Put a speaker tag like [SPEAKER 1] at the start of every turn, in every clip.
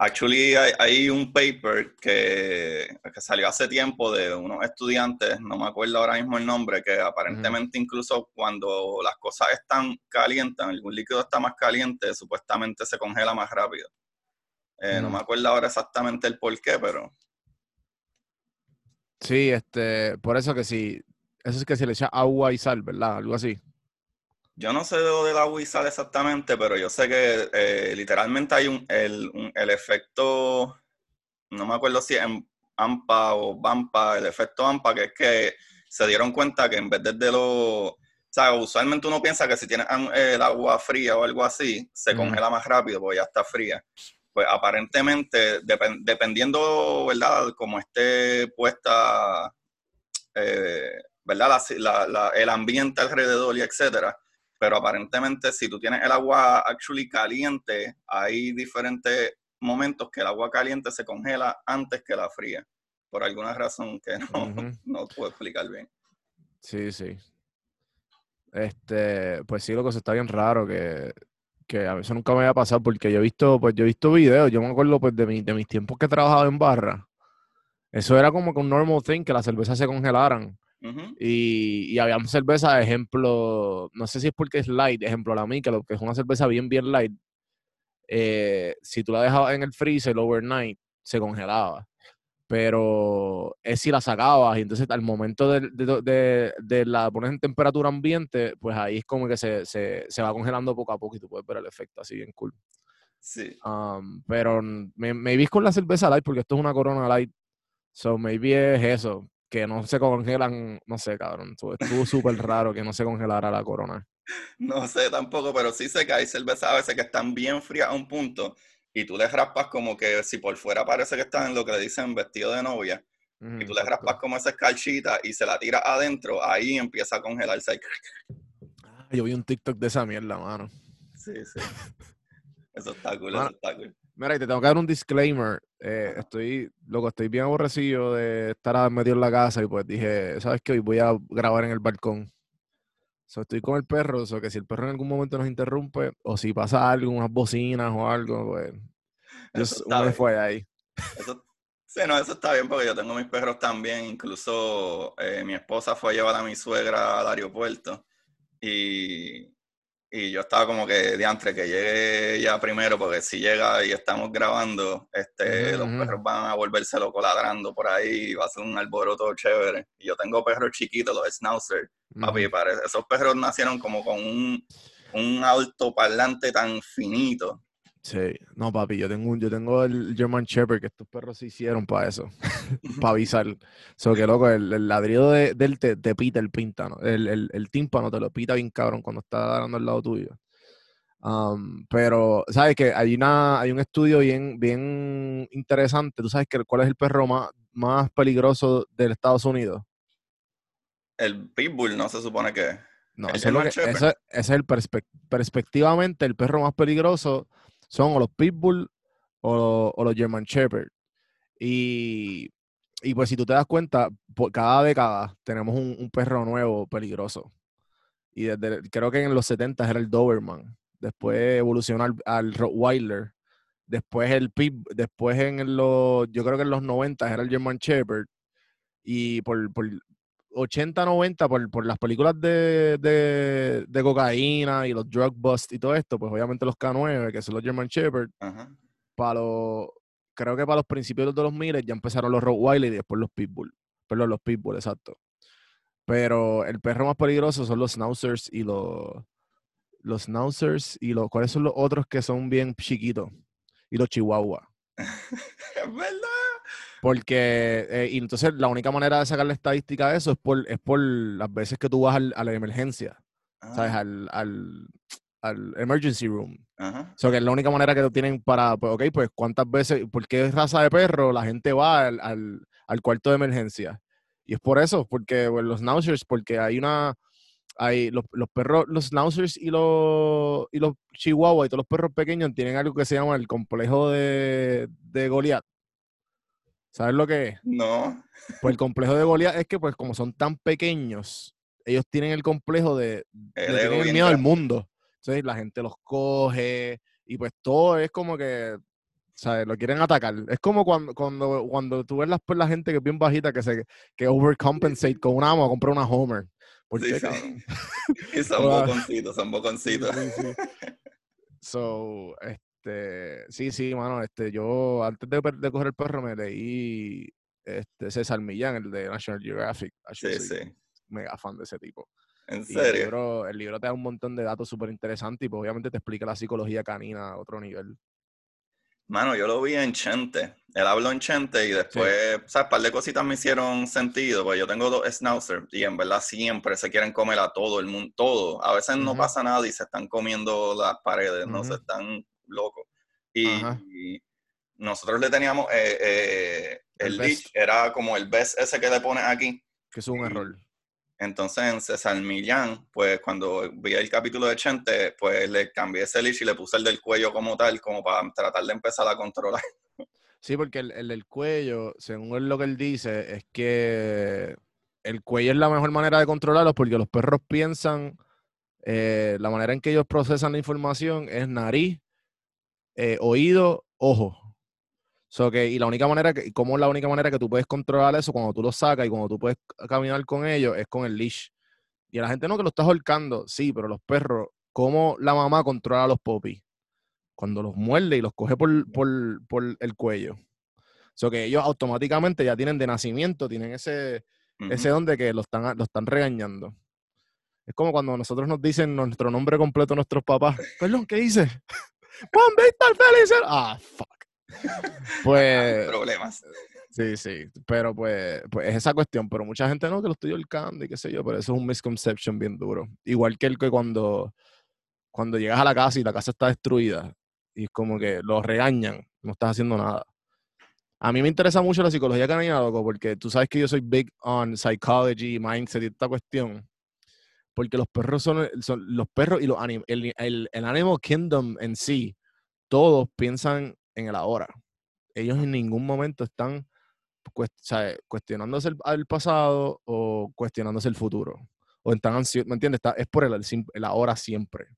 [SPEAKER 1] Actually, hay, un paper que, salió hace tiempo de unos estudiantes, no me acuerdo ahora mismo el nombre, que aparentemente incluso cuando las cosas están calientes, algún líquido está más caliente, supuestamente se congela más rápido. Eh, no me acuerdo ahora exactamente el por qué, pero...
[SPEAKER 2] Sí, este, por eso que sí, eso es que se le echa agua y sal, ¿verdad? Algo así.
[SPEAKER 1] Yo no sé de lo del agua y sal exactamente, pero yo sé que eh, literalmente hay un el, efecto, no me acuerdo si es en AMPA o BAMPA, el efecto AMPA, que es que se dieron cuenta que en vez de, lo... O sea, usualmente uno piensa que si tienes el agua fría o algo así, se congela más rápido porque ya está fría. Pues aparentemente, dependiendo, ¿verdad?, como esté puesta, eh, ¿verdad?, el ambiente alrededor y etcétera, pero aparentemente si tú tienes el agua actually caliente, hay diferentes momentos que el agua caliente se congela antes que la fría, por alguna razón que no, no puedo explicar bien.
[SPEAKER 2] Sí, sí. Este, pues sí, lo que se está bien raro que, que a veces nunca me había pasado porque yo he visto, pues yo he visto videos, yo me acuerdo pues de, de mis tiempos que he trabajado en barra. Eso era como que un normal thing, que las cervezas se congelaran y, y había cerveza, ejemplo, no sé si es porque es light, ejemplo, la lo que es una cerveza bien, bien light. Eh, si tú la dejabas en el freezer overnight, se congelaba. Pero es si la sacabas y entonces al momento de, de, de, la pones en temperatura ambiente, pues ahí es como que se, se, se, va congelando poco a poco y tú puedes ver el efecto así bien cool.
[SPEAKER 1] Sí.
[SPEAKER 2] Um, pero me, me vi con la cerveza light porque esto es una corona light. So maybe es eso que no se congelan, no sé, cabrón. Estuvo súper raro que no se congelara la corona.
[SPEAKER 1] No sé tampoco, pero sí sé que hay cervezas a veces que están bien frías a un punto y tú les raspas como que si por fuera parece que están en lo que le dicen vestido de novia y tú les raspas como esa escarchita y se la tiras adentro, ahí empieza a congelarse.
[SPEAKER 2] Ah, yo vi un TikTok de esa mierda, mano.
[SPEAKER 1] Sí, sí. Eso está cool, eso está cool.
[SPEAKER 2] Mira, y te tengo que dar un disclaimer. Eh, estoy, loco, estoy bien aborrecido de estar medio en la casa y pues dije, ¿sabes qué? Hoy voy a grabar en el balcón. So, estoy con el perro, o que si el perro en algún momento nos interrumpe, o si pasa algo, unas bocinas o algo, pues. Eso me fue ahí.
[SPEAKER 1] sí, no, eso está bien porque yo tengo mis perros también. Incluso eh, mi esposa fue a llevar a mi suegra al aeropuerto y y yo estaba como que diantre que llegue ya primero, porque si llega y estamos grabando, este, los perros van a volverse locos ladrando por ahí, y va a ser un alboroto chévere. Y yo tengo perros chiquitos, los schnauzer, papi, parece, esos perros nacieron como con un, un alto parlante tan finito
[SPEAKER 2] Sí, no, papi, yo tengo, yo tengo el German Shepherd, que estos perros se hicieron para eso, para avisar. So que loco, el, ladrido de, del te, pita el píntano, el, el, el, tímpano te lo pita bien cabrón cuando está dando al lado tuyo. Um, pero, ¿sabes que Hay, una, hay un estudio bien, bien interesante. ¿Tú sabes que, cuál es el perro más, más peligroso del Estados Unidos?
[SPEAKER 1] El Pitbull, no se supone que.
[SPEAKER 2] No, ese es, el perspectivamente el perro más peligroso son o los Pitbull o, los German Shepherd. Y, pues si tú te das cuenta, por cada década tenemos un, perro nuevo peligroso. Y desde, creo que en los 70 era el Doberman. Después evolucionó al, Rottweiler. Después el Pit, después en los, yo creo que en los 90 era el German Shepherd. Y por 80, 90, por, por las películas de, de, cocaína y los drug bust y todo esto, pues obviamente los K9, que son los German Shepherd, para los, creo que para los principios de los miles ya empezaron los Rottweiler y después los Pitbull. Perdón, los Pitbull, exacto. Pero el perro más peligroso son los Schnauzers y los, los Schnauzers y los, ¿cuáles son los otros que son bien chiquitos? Y los Chihuahua.
[SPEAKER 1] es verdad.
[SPEAKER 2] Porque, eh, y entonces la única manera de sacar la estadística de eso es por, es por las veces que tú vas a la emergencia, ¿sabes? Ah. Al, al, al, emergency room. O sea, que es la única manera que tienen para, pues, ok, pues cuántas veces, ¿por qué raza de perro la gente va al, al, al cuarto de emergencia? Y es por eso, porque pues, los schnauzers, porque hay una, hay los, los perros, los schnauzers y los, y los chihuahuas y todos los perros pequeños tienen algo que se llama el complejo de, de Goliath. ¿Sabes lo que es?
[SPEAKER 1] No.
[SPEAKER 2] Pues el complejo de Goliath es que, pues, como son tan pequeños, ellos tienen el complejo de, el miedo al mundo. Entonces la gente los coge Y pues todo es como que, ¿sabes? Lo quieren atacar. Es como cuando, cuando, cuando tú ves la, la gente que es bien bajita que se que overcompensate con una amo a comprar una Homer. ¿Por
[SPEAKER 1] sí,
[SPEAKER 2] qué,
[SPEAKER 1] Y son boconcitos, son boconcitos.
[SPEAKER 2] so, este, sí, sí, mano, este, yo antes de, de coger el perro me leí este, César Millán, el de National Geographic.
[SPEAKER 1] Sí, sí.
[SPEAKER 2] Mega fan de ese tipo.
[SPEAKER 1] ¿En serio?
[SPEAKER 2] El libro, el libro, te da un montón de datos súper interesantes y pues obviamente te explica la psicología canina a otro nivel.
[SPEAKER 1] Mano, yo lo vi en Chente. Él habló en Chente y después, o sea, un par de cositas me hicieron sentido, pues yo tengo dos Schnauzer y en verdad siempre se quieren comer a todo el mundo, todo. A veces no pasa nada y se están comiendo las paredes, no se están locos. Y, nosotros le teníamos eh, eh, el, el era como el best ese que le pones aquí.
[SPEAKER 2] Que es un error.
[SPEAKER 1] Entonces en César Millán, pues cuando vi el capítulo de Chente, pues le cambié ese leash y le puse el del cuello como tal, como para tratar de empezar a controlar.
[SPEAKER 2] Sí, porque el, del cuello, según lo que él dice, es que el cuello es la mejor manera de controlarlos porque los perros piensan, eh, la manera en que ellos procesan la información es nariz, eh, oído, ojo. So que, y la única manera que, como la única manera que tú puedes controlar eso cuando tú lo sacas y cuando tú puedes caminar con ellos es con el leash. Y a la gente no que lo estás holcando, sí, pero los perros, ¿cómo la mamá controla a los popis? Cuando los muerde y los coge por, por, por el cuello. So que ellos automáticamente ya tienen de nacimiento, tienen ese, ese don de que lo están, lo están regañando. Es como cuando nosotros nos dicen nuestro nombre completo a nuestros papás. Perdón, ¿qué dice? Juan Víctor Félix. Ah, fuck. Pues.
[SPEAKER 1] Problemas.
[SPEAKER 2] Sí, sí. Pero pues, pues es esa cuestión. Pero mucha gente no, que lo estoy holcando y qué sé yo. Pero eso es un misconception bien duro. Igual que el que cuando, cuando llegas a la casa y la casa está destruida y es como que lo regañan, no estás haciendo nada. A mí me interesa mucho la psicología canina, loco, porque tú sabes que yo soy big on psychology, mindset y esta cuestión. Porque los perros son, son los perros y los el, el, el animal kingdom en sí, todos piensan en el ahora. Ellos en ningún momento están cuestionándose el, pasado o cuestionándose el futuro. O están ansiosos, ¿me entiendes? es por el, el, ahora siempre.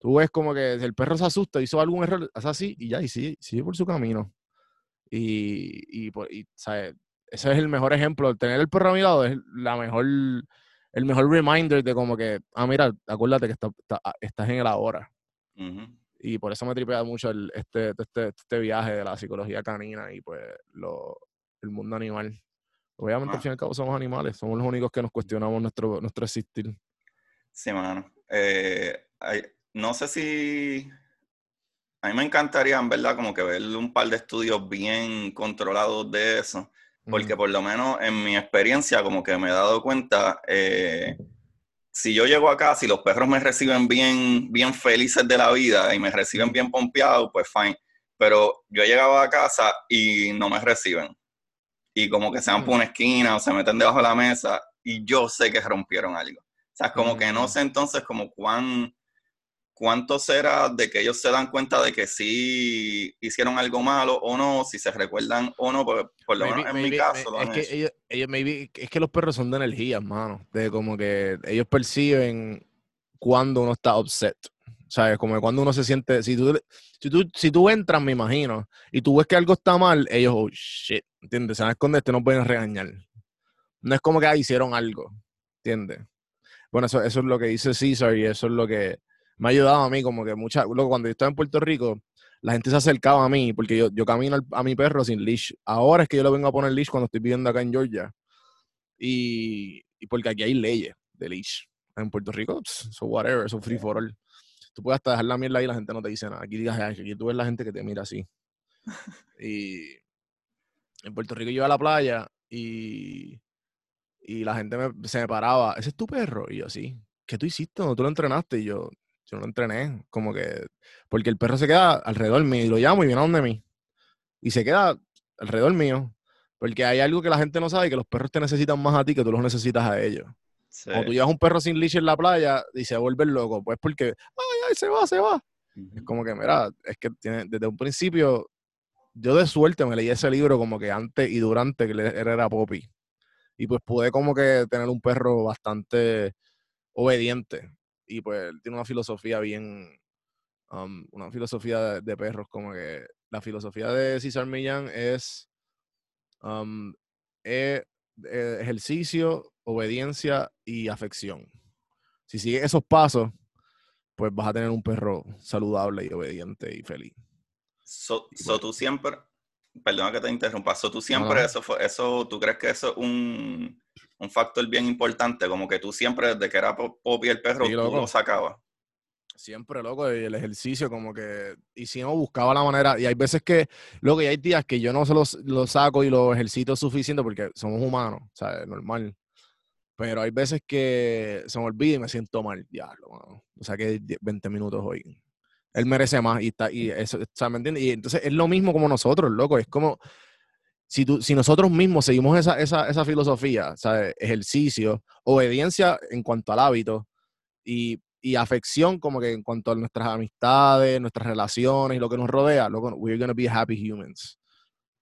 [SPEAKER 2] Tú ves como que el perro se asusta, hizo algún error, es así y ya, y sigue, sigue por su camino. Y, y, ¿sabes? ese es el mejor ejemplo. Tener el perro a mi lado es la mejor, el mejor reminder de como que, ah, mira, acuérdate que ah, estás en el ahora. Y por eso me tripea mucho el, este, este, este, viaje de la psicología canina y pues lo, el mundo animal. Obviamente, al fin y al cabo, somos animales, somos los únicos que nos cuestionamos nuestro, nuestro existir.
[SPEAKER 1] Sí, mano. Eh, no sé si. A mí me encantaría, en verdad, como que ver un par de estudios bien controlados de eso, porque por lo menos en mi experiencia, como que me he dado cuenta. Eh, si yo llego acá, si los perros me reciben bien, bien felices de la vida y me reciben bien pompeado, pues fine. Pero yo he llegado a casa y no me reciben. Y como que se van por una esquina o se meten debajo de la mesa y yo sé que rompieron algo. O sea, como que no sé entonces como cuán, cuánto será de que ellos se dan cuenta de que sí hicieron algo malo o no, si se recuerdan o no, por, por lo menos en mi caso.
[SPEAKER 2] es, que ellos, es que los perros son de energía, mano, de como que ellos perciben cuando uno está upset. ¿Sabes? Como cuando uno se siente, si tú, si tú, si tú entras, me imagino, y tú ves que algo está mal, ellos, oh shit, ¿entiendes? Se van a esconder, te no pueden regañar. No es como que ah, hicieron algo, ¿entiendes? Bueno, eso, eso es lo que dice César y eso es lo que, me ha ayudado a mí, como que mucha, luego cuando yo estaba en Puerto Rico, la gente se acercaba a mí porque yo, yo camino a mi perro sin leash. Ahora es que yo le vengo a poner leash cuando estoy viviendo acá en Georgia. Y, y porque aquí hay leyes de leash. En Puerto Rico, so whatever, eso free for all. Tú puedes hasta dejar la mierda ahí y la gente no te dice nada. Aquí digas, aquí tú ves la gente que te mira así. y en Puerto Rico yo iba a la playa y, y la gente se me paraba, ¿ese es tu perro? Y yo, sí. ¿Qué tú hiciste? ¿No tú lo entrenaste? Y yo, yo no lo entrené, como que, porque el perro se queda alrededor mío y lo llamo y viene a donde mí. Y se queda alrededor mío. Porque hay algo que la gente no sabe, que los perros te necesitan más a ti que tú los necesitas a ellos. Cuando tú llevas un perro sin leash en la playa y se vuelve loco, pues porque, ay, ay, se va, se va. Es como que, mira, es que tiene, desde un principio, yo de suerte me leí ese libro como que antes y durante que él era Poppy. Y pues pude como que tener un perro bastante obediente y pues él tiene una filosofía bien, um, una filosofía de, perros, como que la filosofía de César Millán es um, e, e, ejercicio, obediencia y afección. Si sigues esos pasos, pues vas a tener un perro saludable y obediente y feliz.
[SPEAKER 1] So, tú siempre, perdona que te interrumpa, so, tú siempre, eso fue, eso, ¿tú crees que eso es un, un, factor bien importante? Como que tú siempre, desde que era Poppy el perro, tú lo sacabas.
[SPEAKER 2] Siempre, loco, y el ejercicio, como que, y si no, buscaba la manera, y hay veces que, luego, y hay días que yo no se los, los saco y los ejercito suficiente porque somos humanos, o sea, es normal. Pero hay veces que se me olvida y me siento mal, diablo, mano. O sea, que 20 minutos hoy. Él merece más y está, y eso, ¿me entiendes? Y entonces es lo mismo como nosotros, loco, es como, si, tú, si nosotros mismos seguimos esa, esa, esa filosofía, ¿sabes? Ejercicio, obediencia en cuanto al hábito y y afección como que en cuanto a nuestras amistades, nuestras relaciones y lo que nos rodea, loco, we're gonna be happy humans.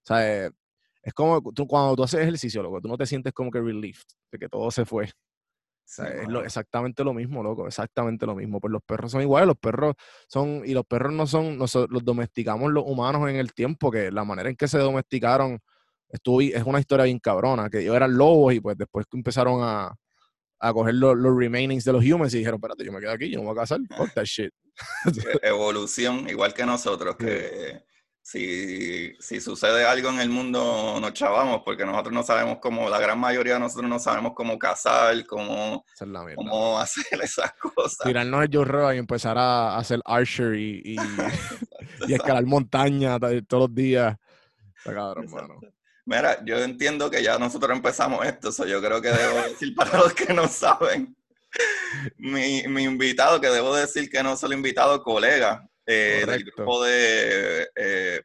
[SPEAKER 2] O sea, es como tú, cuando tú haces ejercicio, loco, tú no te sientes como que relieved de que todo se fue. O sea, es lo, exactamente lo mismo, loco, exactamente lo mismo. Pues los perros son iguales, los perros son, y los perros no son, los domesticamos los humanos en el tiempo, que la manera en que se domesticaron estuvo, es una historia bien cabrona, que ellos eran lobos y pues después empezaron a, a coger los, los remainings de los humans y dijeron, espérate, yo me quedo aquí, yo no me voy a casar, fuck that shit.
[SPEAKER 1] E-, evolución, igual que nosotros, que si, si, sucede algo en el mundo nos chavamos, porque nosotros no sabemos cómo, la gran mayoría de nosotros no sabemos cómo cazar, cómo, cómo hacer esas cosas.
[SPEAKER 2] Tirarnos el Joe y empezar a, hacer archer y, escalar montaña todos los días. Está cabrón, hermano.
[SPEAKER 1] Mira, yo entiendo que ya nosotros empezamos esto, so yo creo que debo decir para los que no saben, mi, mi invitado, que debo decir que no solo invitado, colega eh, del grupo de, eh,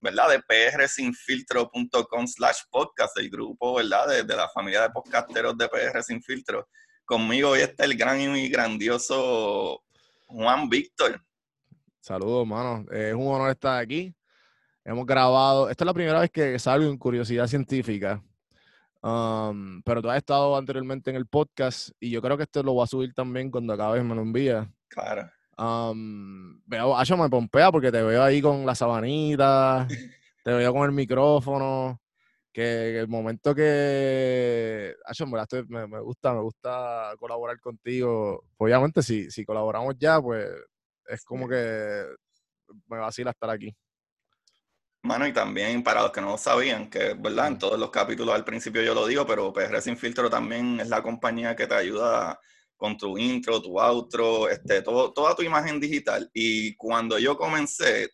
[SPEAKER 1] ¿verdad? De prsinfiltro.com slash podcast, el grupo, ¿verdad? De, de, la familia de podcasteros de PR Sin Filtro. Conmigo hoy está el gran y grandioso Juan Víctor.
[SPEAKER 2] Saludos, hermano. Es un honor estar aquí. Hemos grabado, esta es la primera vez que salgo en Curiosidad Científica, um, pero tú has estado anteriormente en el podcast y yo creo que esto lo voy a subir también cuando acabes me lo envías.
[SPEAKER 1] Claro.
[SPEAKER 2] Um, veo, Acho me pompea porque te veo ahí con la sabanita, te veo con el micrófono, que, el momento que, Acho, me, me, gusta, me gusta colaborar contigo. Obviamente si, si colaboramos ya, pues es como que me vacila estar aquí.
[SPEAKER 1] Mano, y también para los que no lo sabían, que verdad, en todos los capítulos al principio yo lo digo, pero PR Sin Filtro también es la compañía que te ayuda con tu intro, tu outro, este, todo, toda tu imagen digital. Y cuando yo comencé,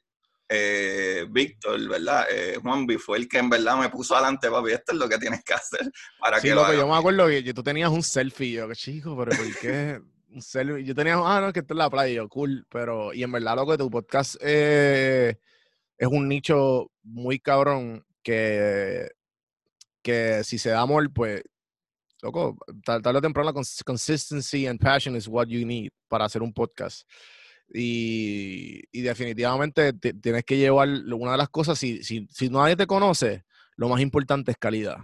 [SPEAKER 1] eh, Víctor, ¿verdad? Eh, Juanvi fue el que en verdad me puso adelante, papi, esto es lo que tienes que hacer para
[SPEAKER 2] sí,
[SPEAKER 1] que
[SPEAKER 2] lo que yo me acuerdo que tú tenías un selfie, yo, chico, pero ¿por qué? un selfie. Yo tenía, ah, no, que esto es la playa, yo, cool, pero, y en verdad lo que tu podcast... Eh, es un nicho muy cabrón que, que si se da amor, pues, loco, tarde o temprano la consistency and passion is what you need para hacer un podcast. Y, y definitivamente tienes que llevar una de las cosas, si, si, si, nadie te conoce, lo más importante es calidad.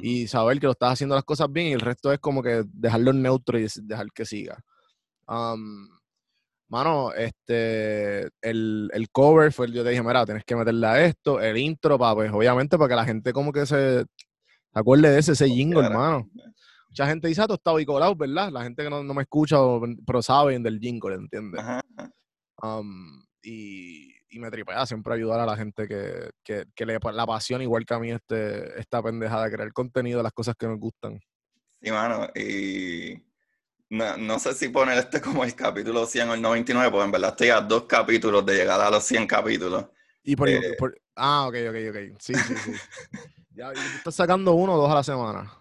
[SPEAKER 2] Y saber que lo estás haciendo las cosas bien y el resto es como que dejarlo neutro y dejar que siga. Um, mano, este, el, el, cover fue, yo te dije, mira, tienes que meterle a esto, el intro, para, pues, obviamente, para que la gente como que se, acuerde de ese, ese jingle, hermano. Mucha gente dice, ah, tú estás colado, ¿verdad? La gente que no, me escucha, pero saben del jingle, ¿entiendes? Um, y, y, me tripea siempre ayudar a la gente que, que, que le la pasión, igual que a mí, este, esta pendejada de crear contenido, las cosas que nos gustan.
[SPEAKER 1] Sí, mano, y no, no, sé si poner este como el capítulo 100 o el 99, porque en verdad estoy a dos capítulos de llegar a los 100 capítulos.
[SPEAKER 2] Y por, eh, ah, ok, ok, ok. Sí, sí, sí. ya, estás sacando uno o dos a la semana?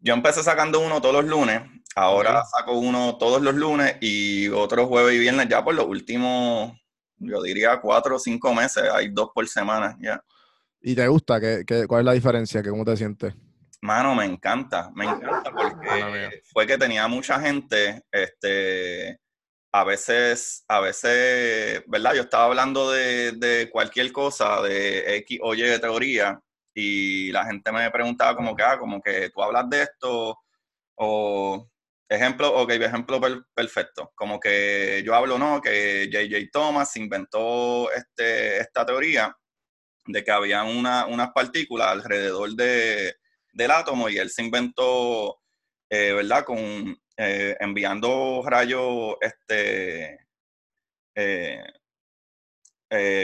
[SPEAKER 1] Yo empecé sacando uno todos los lunes. Ahora saco uno todos los lunes y otro jueves y viernes ya por los últimos, yo diría, cuatro o cinco meses. Hay dos por semana ya.
[SPEAKER 2] ¿Y te gusta? ¿Qué, qué, cuál es la diferencia? ¿Cómo te sientes?
[SPEAKER 1] Mano, me encanta, me encanta porque fue que tenía mucha gente, este, a veces, a veces, ¿verdad? Yo estaba hablando de, cualquier cosa, de X o Y de teoría, y la gente me preguntaba como que, ah, como que tú hablas de esto, o ejemplo, ok, ejemplo perfecto. Como que yo hablo, ¿no? Que J.J. Thomas inventó este, esta teoría de que había una, unas partículas alrededor de, del átomo y él se inventó, eh, ¿verdad? Con, eh, enviando rayos este, eh,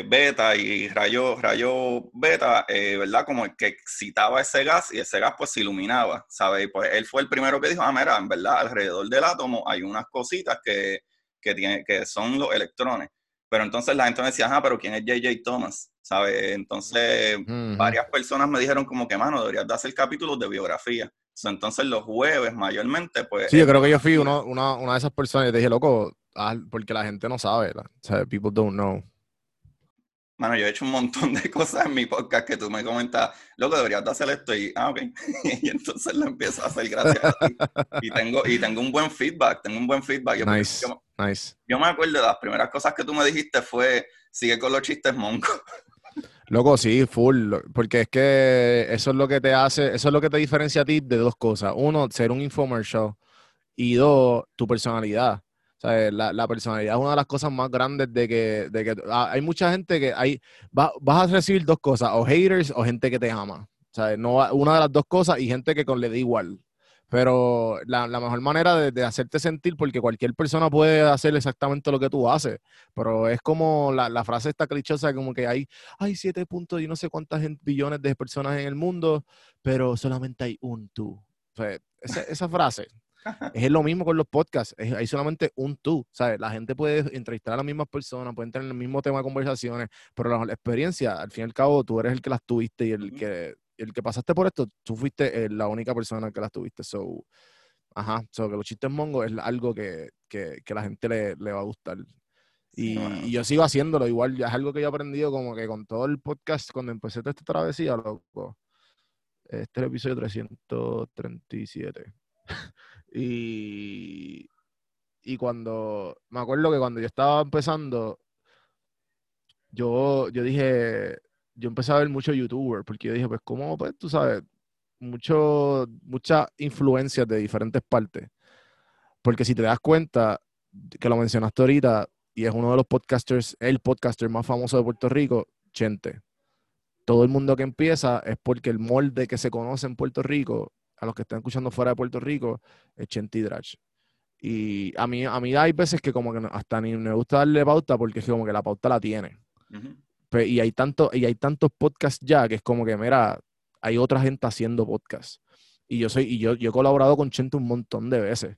[SPEAKER 1] beta y rayos rayo beta, ¿verdad? Como que excitaba ese gas y ese gas pues se iluminaba, ¿sabes? pues él fue el primero que dijo, ah, mira, en verdad, alrededor del átomo hay unas cositas que, que, tiene, que son los electrones. Pero entonces la gente me decía, ah, pero ¿quién es J.J. Thomas? ¿Sabes? Entonces varias personas me dijeron como que, mano, deberías de hacer capítulos de biografía. Entonces los jueves mayormente, pues...
[SPEAKER 2] Sí, yo creo que yo fui una, una, de esas personas y te dije, loco, porque la gente no sabe, people don't know.
[SPEAKER 1] Mano, yo he hecho un montón de cosas en mi podcast que tú me comentas, loco, deberías de hacer esto y, ah, ok. y entonces lo empiezo a hacer gracias a ti. Y tengo, y tengo un buen feedback, tengo un buen feedback.
[SPEAKER 2] nice, nice.
[SPEAKER 1] Yo me acuerdo de las primeras cosas que tú me dijiste fue, sigue con los chistes monco.
[SPEAKER 2] Loco, sí, full, porque es que eso es lo que te hace, eso es lo que te diferencia a ti de dos cosas. Uno, ser un infomercial y dos, tu personalidad. O sea, la, personalidad es una de las cosas más grandes de que, de que ah, hay mucha gente que hay, vas a recibir dos cosas, o haters o gente que te ama. O sea, no, una de las dos cosas y gente que con le da igual. Pero la, mejor manera de, hacerte sentir, porque cualquier persona puede hacer exactamente lo que tú haces, pero es como la, frase esta clichosa, como que hay, hay siete puntos y no sé cuántas billones de personas en el mundo, pero solamente hay un tú. esa, frase es lo mismo con los podcasts, hay solamente un tú, ¿sabes? La gente puede entrevistar a las mismas personas, puede entrar en el mismo tema de conversaciones, pero la, la experiencia, al fin y al cabo, tú eres el que las tuviste y el que el que pasaste por esto, tú fuiste eh, la única persona que las tuviste. So, ajá, so que los chistes mongos es algo que, que, que la gente le, le, va a gustar. Y, yo sigo haciéndolo igual, ya es algo que yo he aprendido como que con todo el podcast, cuando empecé toda esta travesía, loco. Este es el episodio 337. y, y cuando, me acuerdo que cuando yo estaba empezando, yo, yo dije, yo empecé a ver mucho youtuber, porque yo dije, pues, ¿cómo, pues, tú sabes, mucho, muchas de diferentes partes? Porque si te das cuenta, que lo mencionaste ahorita, y es uno de los podcasters, el podcaster más famoso de Puerto Rico, Chente. Todo el mundo que empieza es porque el molde que se conoce en Puerto Rico, a los que están escuchando fuera de Puerto Rico, es Chente y Drach. Y a mí, a mí hay veces que como que hasta ni me gusta darle pauta porque es como que la pauta la tiene y hay tanto, y hay tantos podcasts ya que es como que, mira, hay otra gente haciendo podcasts. Y yo soy, y yo, yo he colaborado con Chente un montón de veces.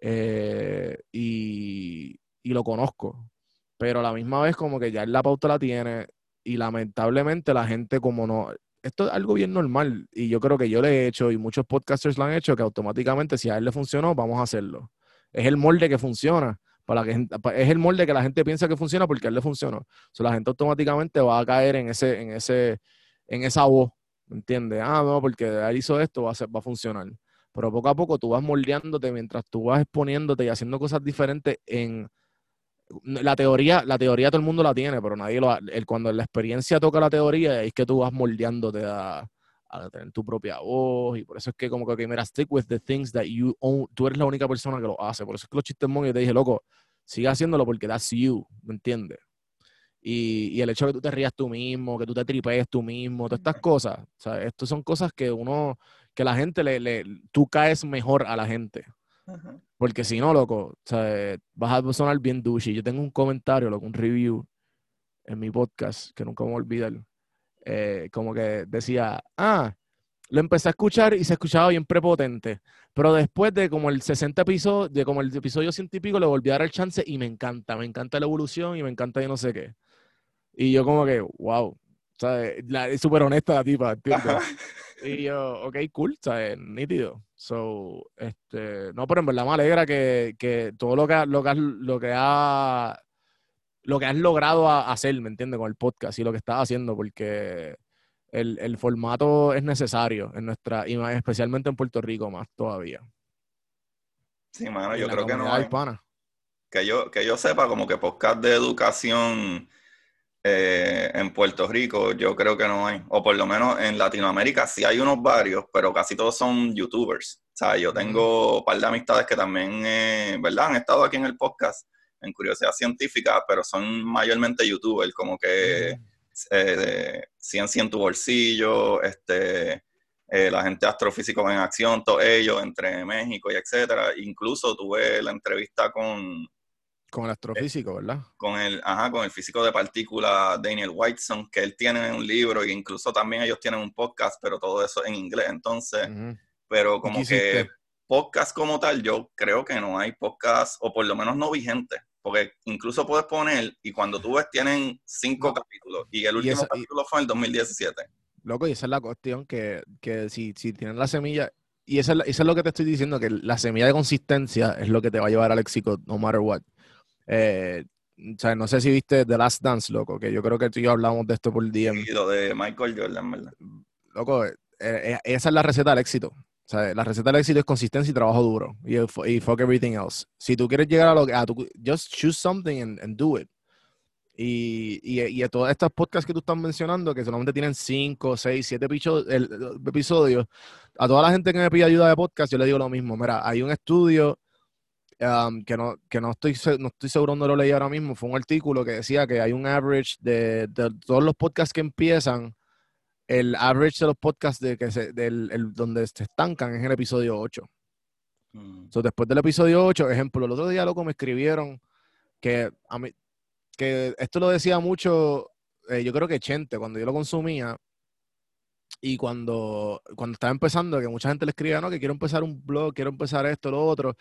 [SPEAKER 2] Eh, y, y, lo conozco. Pero a la misma vez, como que ya en la pauta la tiene. Y lamentablemente la gente, como no. Esto es algo bien normal. Y yo creo que yo le he hecho, y muchos podcasters lo han hecho, que automáticamente, si a él le funcionó, vamos a hacerlo. Es el molde que funciona para que es el molde que la gente piensa que funciona porque a él le funcionó. O la gente automáticamente va a caer en ese, en ese, en esa voz, ¿entiendes? Ah, no, porque él hizo esto, va a, va a funcionar. Pero poco a poco tú vas moldeándote mientras tú vas exponiéndote y haciendo cosas diferentes en la teoría, la teoría todo el mundo la tiene, pero nadie lo el, cuando la experiencia toca la teoría es que tú vas moldeándote a, a tener tu propia voz y por eso es que como que, mira, stick with the things that you own, tú eres la única persona que lo hace, por eso es que los chistes y te dije, loco, sigue haciéndolo porque that's you, ¿me entiendes? Y, el hecho de que tú te rías tú mismo, que tú te tripees tú mismo, todas estas cosas, o estas son cosas que uno, que la gente le tú caes mejor a la gente. Porque si no, loco, sea, vas a sonar bien douche. Yo tengo un comentario, loco, un review en mi podcast que nunca me voy a olvidar eh, como que decía, ah, lo empecé a escuchar y se escuchaba bien prepotente. Pero después de como el 60 episodio, de como el episodio científico, le volví a dar el chance y me encanta, me encanta la evolución y me encanta yo no sé qué. Y yo como que, wow, ¿sabes? es súper honesta la tipa, Y yo, ok, cool, ¿sabes? Nítido. So, este, no, pero en verdad me alegra que, que todo lo que, lo que, lo que ha lo que has logrado hacer, ¿me entiendes? Con el podcast y lo que estás haciendo, porque el, formato es necesario en nuestra, y especialmente en Puerto Rico más todavía.
[SPEAKER 1] Sí, mano, yo creo que no. Que yo, que yo sepa, como que podcast de educación eh, en Puerto Rico yo creo que no hay, o por lo menos en Latinoamérica sí hay unos varios, pero casi todos son youtubers. O sea, yo tengo un par de amistades que también, eh, ¿verdad? Han estado aquí en el podcast en Curiosidad Científica, pero son mayormente youtubers, como que eh, Ciencia en tu bolsillo, este, la gente astrofísico en acción, todos ellos, entre México y etcétera. Incluso tuve la entrevista con
[SPEAKER 2] con el astrofísico, ¿verdad?
[SPEAKER 1] Con el, ajá, con el físico de partículas Daniel Whiteson, que él tiene un libro e incluso también ellos tienen un podcast, pero todo eso en inglés. Entonces, pero como que podcast como tal, yo creo que no hay podcast, o por lo menos no vigente, porque incluso puedes poner, y cuando tú ves, tienen cinco capítulos, y el último capítulo fue en el 2017.
[SPEAKER 2] Loco, y esa es la cuestión, que, que si, si tienen la semilla, y eso es, es, lo que te estoy diciendo, que la semilla de consistencia es lo que te va a llevar al éxito, no matter what. Eh, o sea, no sé si viste The Last Dance, loco, que yo creo que tú y yo hablamos de esto por el día.
[SPEAKER 1] Sí, lo de Michael Jordan, ¿verdad?
[SPEAKER 2] Loco, eh, eh, esa es la receta del éxito. O sea, la receta del éxito es consistencia y trabajo duro. Y, y fuck everything else. Si tú quieres llegar a lo que... just choose something and, do it. Y, y, y a todos estos podcasts que tú estás mencionando, que solamente tienen 5, 6, 7 episodios, a toda la gente que me pide ayuda de podcast, yo le digo lo mismo. Mira, hay un estudio que, no, que no, estoy, no estoy seguro dónde lo leí ahora mismo, fue un artículo que decía que hay un average de, todos los podcasts que empiezan, el average de los podcasts de que se, del, el, donde se estancan es el episodio 8. Mm. después del episodio 8, ejemplo, el otro día, loco, me escribieron que a mí, que esto lo decía mucho, eh, yo creo que Chente, cuando yo lo consumía, y cuando, cuando estaba empezando, que mucha gente le escribía, no, que quiero empezar un blog, quiero empezar esto, lo otro.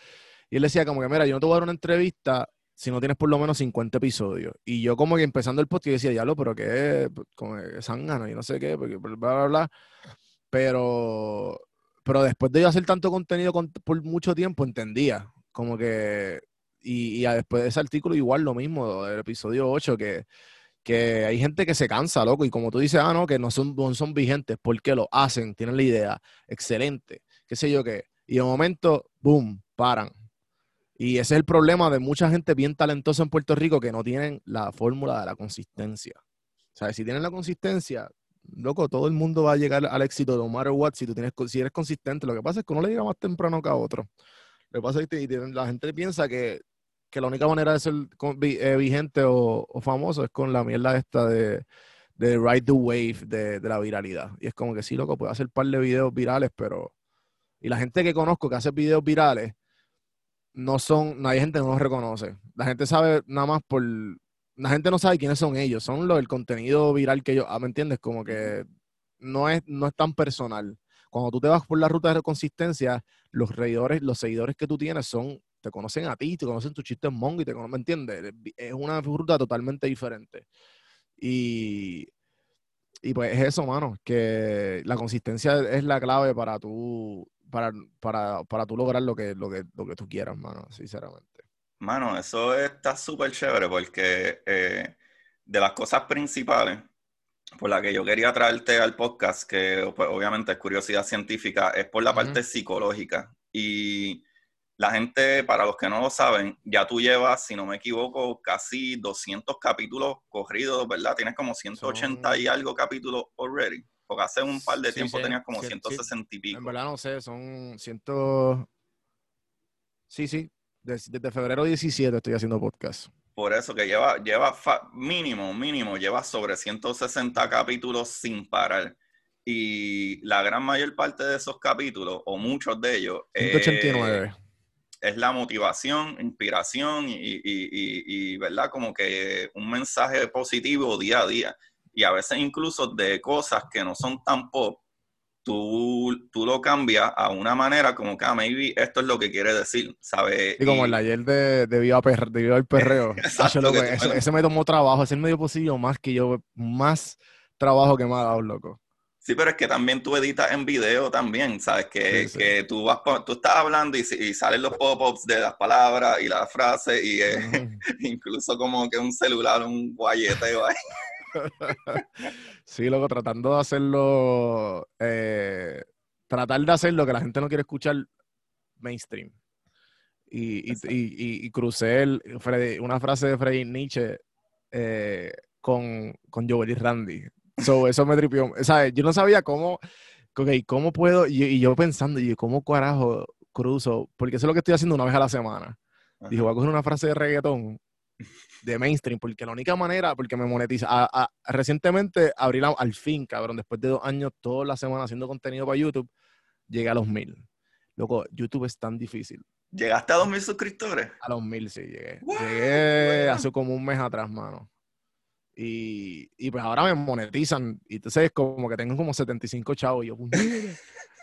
[SPEAKER 2] Y él decía como que, mira, yo no te voy a dar una entrevista si no tienes por lo menos 50 episodios. Y yo como que empezando el podcast decía, diablo, pero qué, como sangano y no sé qué, porque bla, bla, bla. Pero, pero después de yo hacer tanto contenido por mucho tiempo, entendía como que, y, y, después de ese artículo igual lo mismo, del episodio 8, que, que hay gente que se cansa, loco, y como tú dices, ah, no, que no son, no son vigentes, porque lo hacen, tienen la idea, excelente, qué sé yo qué, y de momento, boom, paran y ese es el problema de mucha gente bien talentosa en Puerto Rico que no tienen la fórmula de la consistencia. O sea, si tienen la consistencia, loco, todo el mundo va a llegar al éxito no matter what si tú tienes si eres consistente. Lo que pasa es que uno le llega más temprano que a otro. Lo que pasa es que la gente piensa que, la única manera de ser eh, vigente o, famoso es con la mierda esta de, de ride the wave de, de, la viralidad. Y es como que sí, loco, puede hacer un par de videos virales, pero... Y la gente que conozco que hace videos virales, no son, hay gente no los reconoce. La gente sabe nada más por, la gente no sabe quiénes son ellos, son lo, el contenido viral que ellos, ah, ¿me entiendes? Como que no es, no es tan personal. Cuando tú te vas por la ruta de consistencia, los reidores, los seguidores que tú tienes son, te conocen a ti, te conocen tus chistes mongo y te conocen, ¿me entiendes? Es una ruta totalmente diferente. Y, y pues es eso, mano, que la consistencia es la clave para tú para, para, para tú lograr lo que, lo, que, lo que tú quieras, mano, sinceramente.
[SPEAKER 1] Mano, eso está súper chévere porque eh, de las cosas principales por la que yo quería traerte al podcast, que pues, obviamente es curiosidad científica, es por la parte psicológica. Y la gente, para los que no lo saben, ya tú llevas, si no me equivoco, casi 200 capítulos corridos, ¿verdad? Tienes como 180 y algo capítulos already. Porque hace un par de tiempo tenías como 160 y pico.
[SPEAKER 2] En verdad no sé, son 100... Sí, sí. Desde, febrero 17 estoy haciendo podcast.
[SPEAKER 1] Por eso que lleva, lleva mínimo, mínimo, lleva sobre 160 capítulos sin parar. Y la gran mayor parte de esos capítulos, o muchos de ellos, 189. es la motivación, inspiración y, y, y, ¿verdad? Como que un mensaje positivo día a día y a veces incluso de cosas que no son tan pop, tú, tú lo cambias a una manera como que, ah, maybe esto es lo que quiere decir, ¿sabes?
[SPEAKER 2] Y como el ayer de, de, Viva, el Perreo. ese, me tomó trabajo, ese medio posible más que yo, más trabajo que me ha dado, loco.
[SPEAKER 1] Sí, pero es que también tú editas en video también, ¿sabes? Que, que tú, vas, tú estás hablando y, y salen los pop-ups de las palabras y las frases y incluso como que un celular, un guayeteo ahí.
[SPEAKER 2] sí, luego tratando de hacerlo, eh, tratar de hacer lo que la gente no quiere escuchar mainstream. Y, y, y, crucé una frase de Freddy Nietzsche, eh, con, con Joel y Randy. So, eso me tripió. Sea, yo no sabía cómo, okay, cómo puedo, y, yo pensando, y cómo carajo cruzo, porque eso es lo que estoy haciendo una vez a la semana. Dije, voy a coger una frase de reggaetón de mainstream, porque la única manera, porque me monetiza. recientemente abrí la, al fin, cabrón, después de dos años, toda la semana haciendo contenido para YouTube, llegué a los mil. Loco, YouTube es tan difícil.
[SPEAKER 1] ¿Llegaste a dos mil suscriptores?
[SPEAKER 2] A los mil, sí, llegué. Llegué hace como un mes atrás, mano. Y, y, pues ahora me monetizan. Y entonces como que tengo como 75 chavos. Y yo,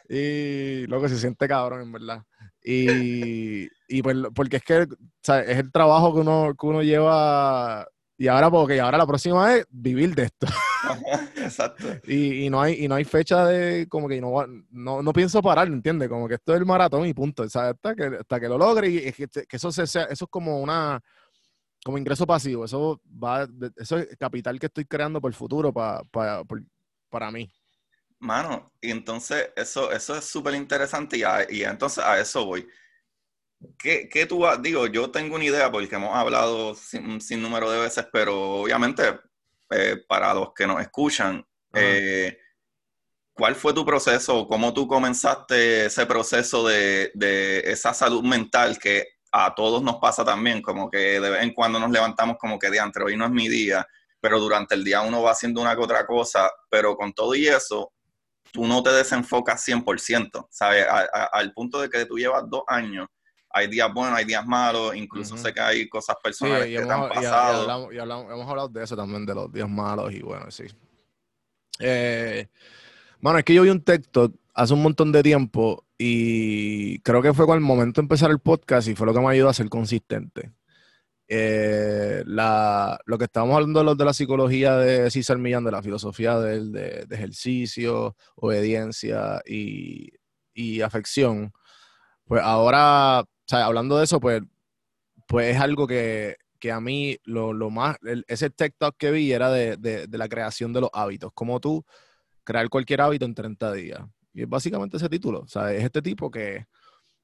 [SPEAKER 2] y lo que se siente cabrón, en verdad. Y, y pues, porque es que es el trabajo que uno, que uno lleva. Y ahora, porque ahora la próxima es vivir de esto.
[SPEAKER 1] Exacto.
[SPEAKER 2] y, y, no hay, y no hay fecha de, como que no, no, no pienso parar, ¿entiendes? Como que esto es el maratón y punto. Hasta que, hasta que lo logre y que, que eso, se, sea, eso es como una, como ingreso pasivo. Eso va, eso es capital que estoy creando por el futuro para, para, para mí.
[SPEAKER 1] Mano, y entonces eso, eso es súper interesante y, y, entonces a eso voy. ¿Qué, qué tú Digo, yo tengo una idea porque hemos hablado sin, sin número de veces, pero obviamente eh, para los que nos escuchan, eh, ¿cuál fue tu proceso? ¿Cómo tú comenzaste ese proceso de, de esa salud mental que a todos nos pasa también? Como que de vez en cuando nos levantamos como que de hoy no es mi día, pero durante el día uno va haciendo una que otra cosa, pero con todo y eso, tú no te desenfocas 100%, ¿sabes? al punto de que tú llevas dos años, hay días buenos, hay días malos, incluso sé que hay cosas personales que te han pasado.
[SPEAKER 2] Y, hemos hablado de eso también, de los días malos y bueno, sí. Eh, bueno, es que yo vi un texto hace un montón de tiempo y creo que fue con el momento de empezar el podcast y fue lo que me ayudó a ser consistente. Eh, lo que estábamos hablando de, de la psicología de César Millán, de la filosofía de, de, ejercicio, obediencia y, y, afección, pues ahora, hablando de eso, pues, pues es algo que, que a mí lo, lo más, ese TikTok que vi era de, de, la creación de los hábitos, como tú crear cualquier hábito en 30 días. Y es básicamente ese título, o sea, es este tipo que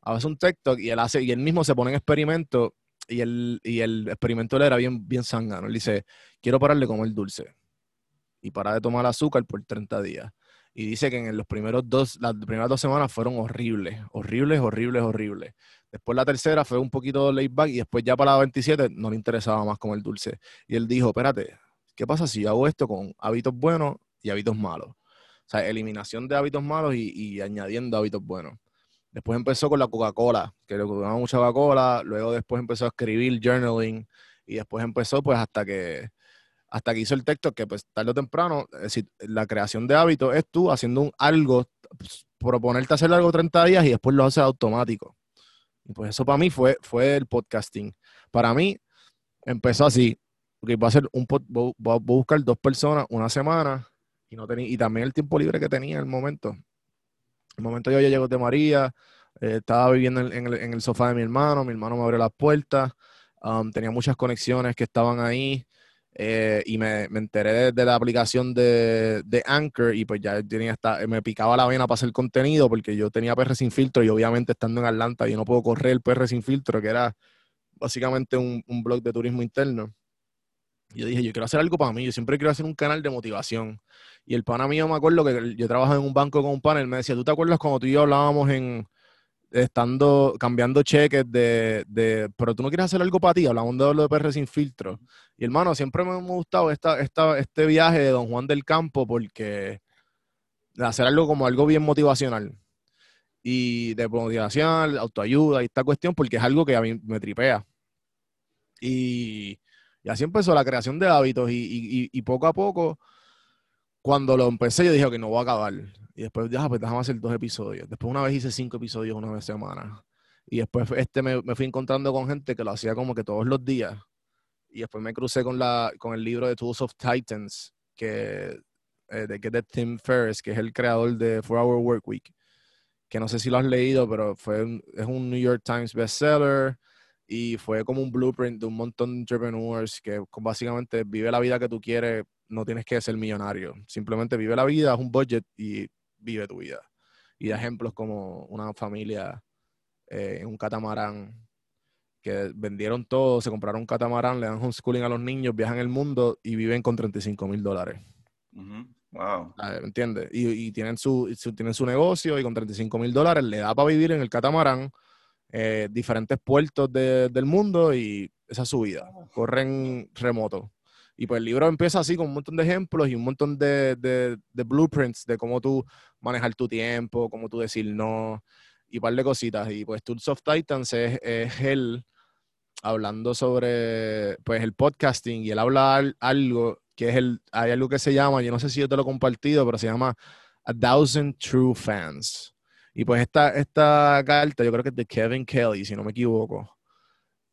[SPEAKER 2] hace un TikTok y él hace, y él mismo se pone en experimento y el, y el experimento era bien, bien sangano. Él dice, quiero parar de comer dulce y parar de tomar azúcar por 30 días. Y dice que en los primeros dos, las primeras dos semanas fueron horribles, horribles, horribles, horribles. Después la tercera fue un poquito laid back y después ya para la 27 no le interesaba más comer dulce. Y él dijo, espérate, ¿qué pasa si yo hago esto con hábitos buenos y hábitos malos? O sea, eliminación de hábitos malos y, y añadiendo hábitos buenos. Después empezó con la Coca-Cola, que le gustaba mucha Coca-Cola. Luego después empezó a escribir journaling. Y después empezó pues hasta que hasta que hizo el texto que pues tarde o temprano, la creación de hábitos es tú haciendo un, algo, pues, proponerte hacer algo 30 días y después lo haces automático. Y pues eso para mí fue, fue el podcasting. Para mí empezó así, porque va a ser un voy a buscar dos personas una semana y no tenía y también el tiempo libre que tenía en el momento el momento yo llego de María, eh, estaba viviendo en, el, sofá de mi hermano, mi hermano me abrió las puertas, um, tenía muchas conexiones que estaban ahí eh, y me, enteré de, la aplicación de, Anchor y pues ya tenía esta, me picaba la vena para hacer contenido porque yo tenía PR sin filtro y obviamente estando en Atlanta yo no puedo correr el PR sin filtro, que era básicamente un, un blog de turismo interno. Yo dije, yo quiero hacer algo para mí, yo siempre quiero hacer un canal de motivación. Y el pana mío, me acuerdo que yo trabajo en un banco con un panel, me decía, ¿tú te acuerdas cuando tú y yo hablábamos en, estando, cambiando cheques de, de, pero tú no quieres hacer algo para ti, hablamos de lo de PR sin filtro. Y hermano, siempre me ha gustado esta, esta, este viaje de Don Juan del Campo porque hacer algo como algo bien motivacional. Y de motivación, autoayuda y esta cuestión, porque es algo que a mí me tripea. Y, y así empezó la creación de hábitos y, y, poco a poco, cuando lo empecé, yo dije que no voy a acabar. Y después, ya, pues déjame hacer dos episodios. Después una vez hice cinco episodios una vez semana. Y después este me, me, fui encontrando con gente que lo hacía como que todos los días. Y después me crucé con, la, con el libro de Tools of Titans, que, eh, de, que de Tim Ferriss, que es el creador de Four Hour Work Week. Que no sé si lo has leído, pero fue, es un New York Times bestseller y fue como un blueprint de un montón de entrepreneurs que básicamente vive la vida que tú quieres, no tienes que ser millonario, simplemente vive la vida, es un budget y vive tu vida. Y de ejemplos como una familia eh, en un catamarán que vendieron todo, se compraron un catamarán, le dan homeschooling a los niños, viajan el mundo y viven con 35 mil dólares.
[SPEAKER 1] Wow.
[SPEAKER 2] ¿Me entiendes? Y, tienen, su, tienen su negocio y con 35 mil dólares le da para vivir en el catamarán, eh, diferentes puertos del mundo y esa es su vida. Corren remoto. Y pues el libro empieza así con un montón de ejemplos y un montón de, de, de blueprints de cómo tú manejar tu tiempo, cómo tú decir no y un par de cositas. Y pues Tools of Titans es, es él hablando sobre pues el podcasting y él habla algo que es el, hay algo que se llama, yo no sé si yo te lo he compartido, pero se llama A Thousand True Fans. Y pues esta, esta carta yo creo que es de Kevin Kelly, si no me equivoco.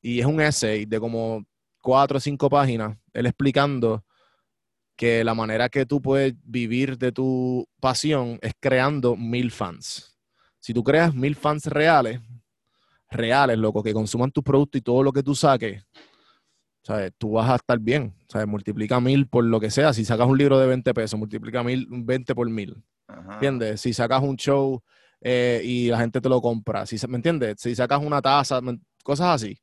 [SPEAKER 2] Y es un essay de como cuatro o cinco páginas, él explicando que la manera que tú puedes vivir de tu pasión es creando mil fans. Si tú creas mil fans reales, reales, loco, que consuman tu producto y todo lo que tú saques, ¿sabes? Tú vas a estar bien, ¿sabes? Multiplica mil por lo que sea. Si sacas un libro de 20 pesos, multiplica mil, 20 por mil. ¿Entiendes? Si sacas un show eh, y la gente te lo compra, si, ¿me entiendes? Si sacas una taza, cosas así.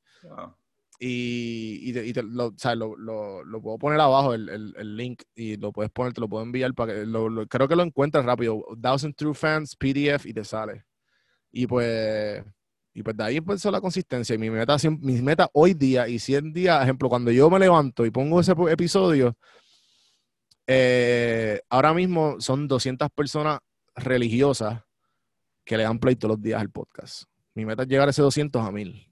[SPEAKER 2] Y, y, te, lo, lo, puedo poner abajo el, el, link y lo puedes poner, te lo puedo enviar para que lo, creo que lo encuentras rápido. Thousand True Fans, PDF y te sale. Y pues y pues de ahí empezó la consistencia. Y mi meta, mi meta hoy día y 100 días, ejemplo, cuando yo me levanto y pongo ese episodio, eh, ahora mismo son 200 personas religiosas que le dan play todos los días al podcast. Mi meta es llegar a ese 200 a 1000.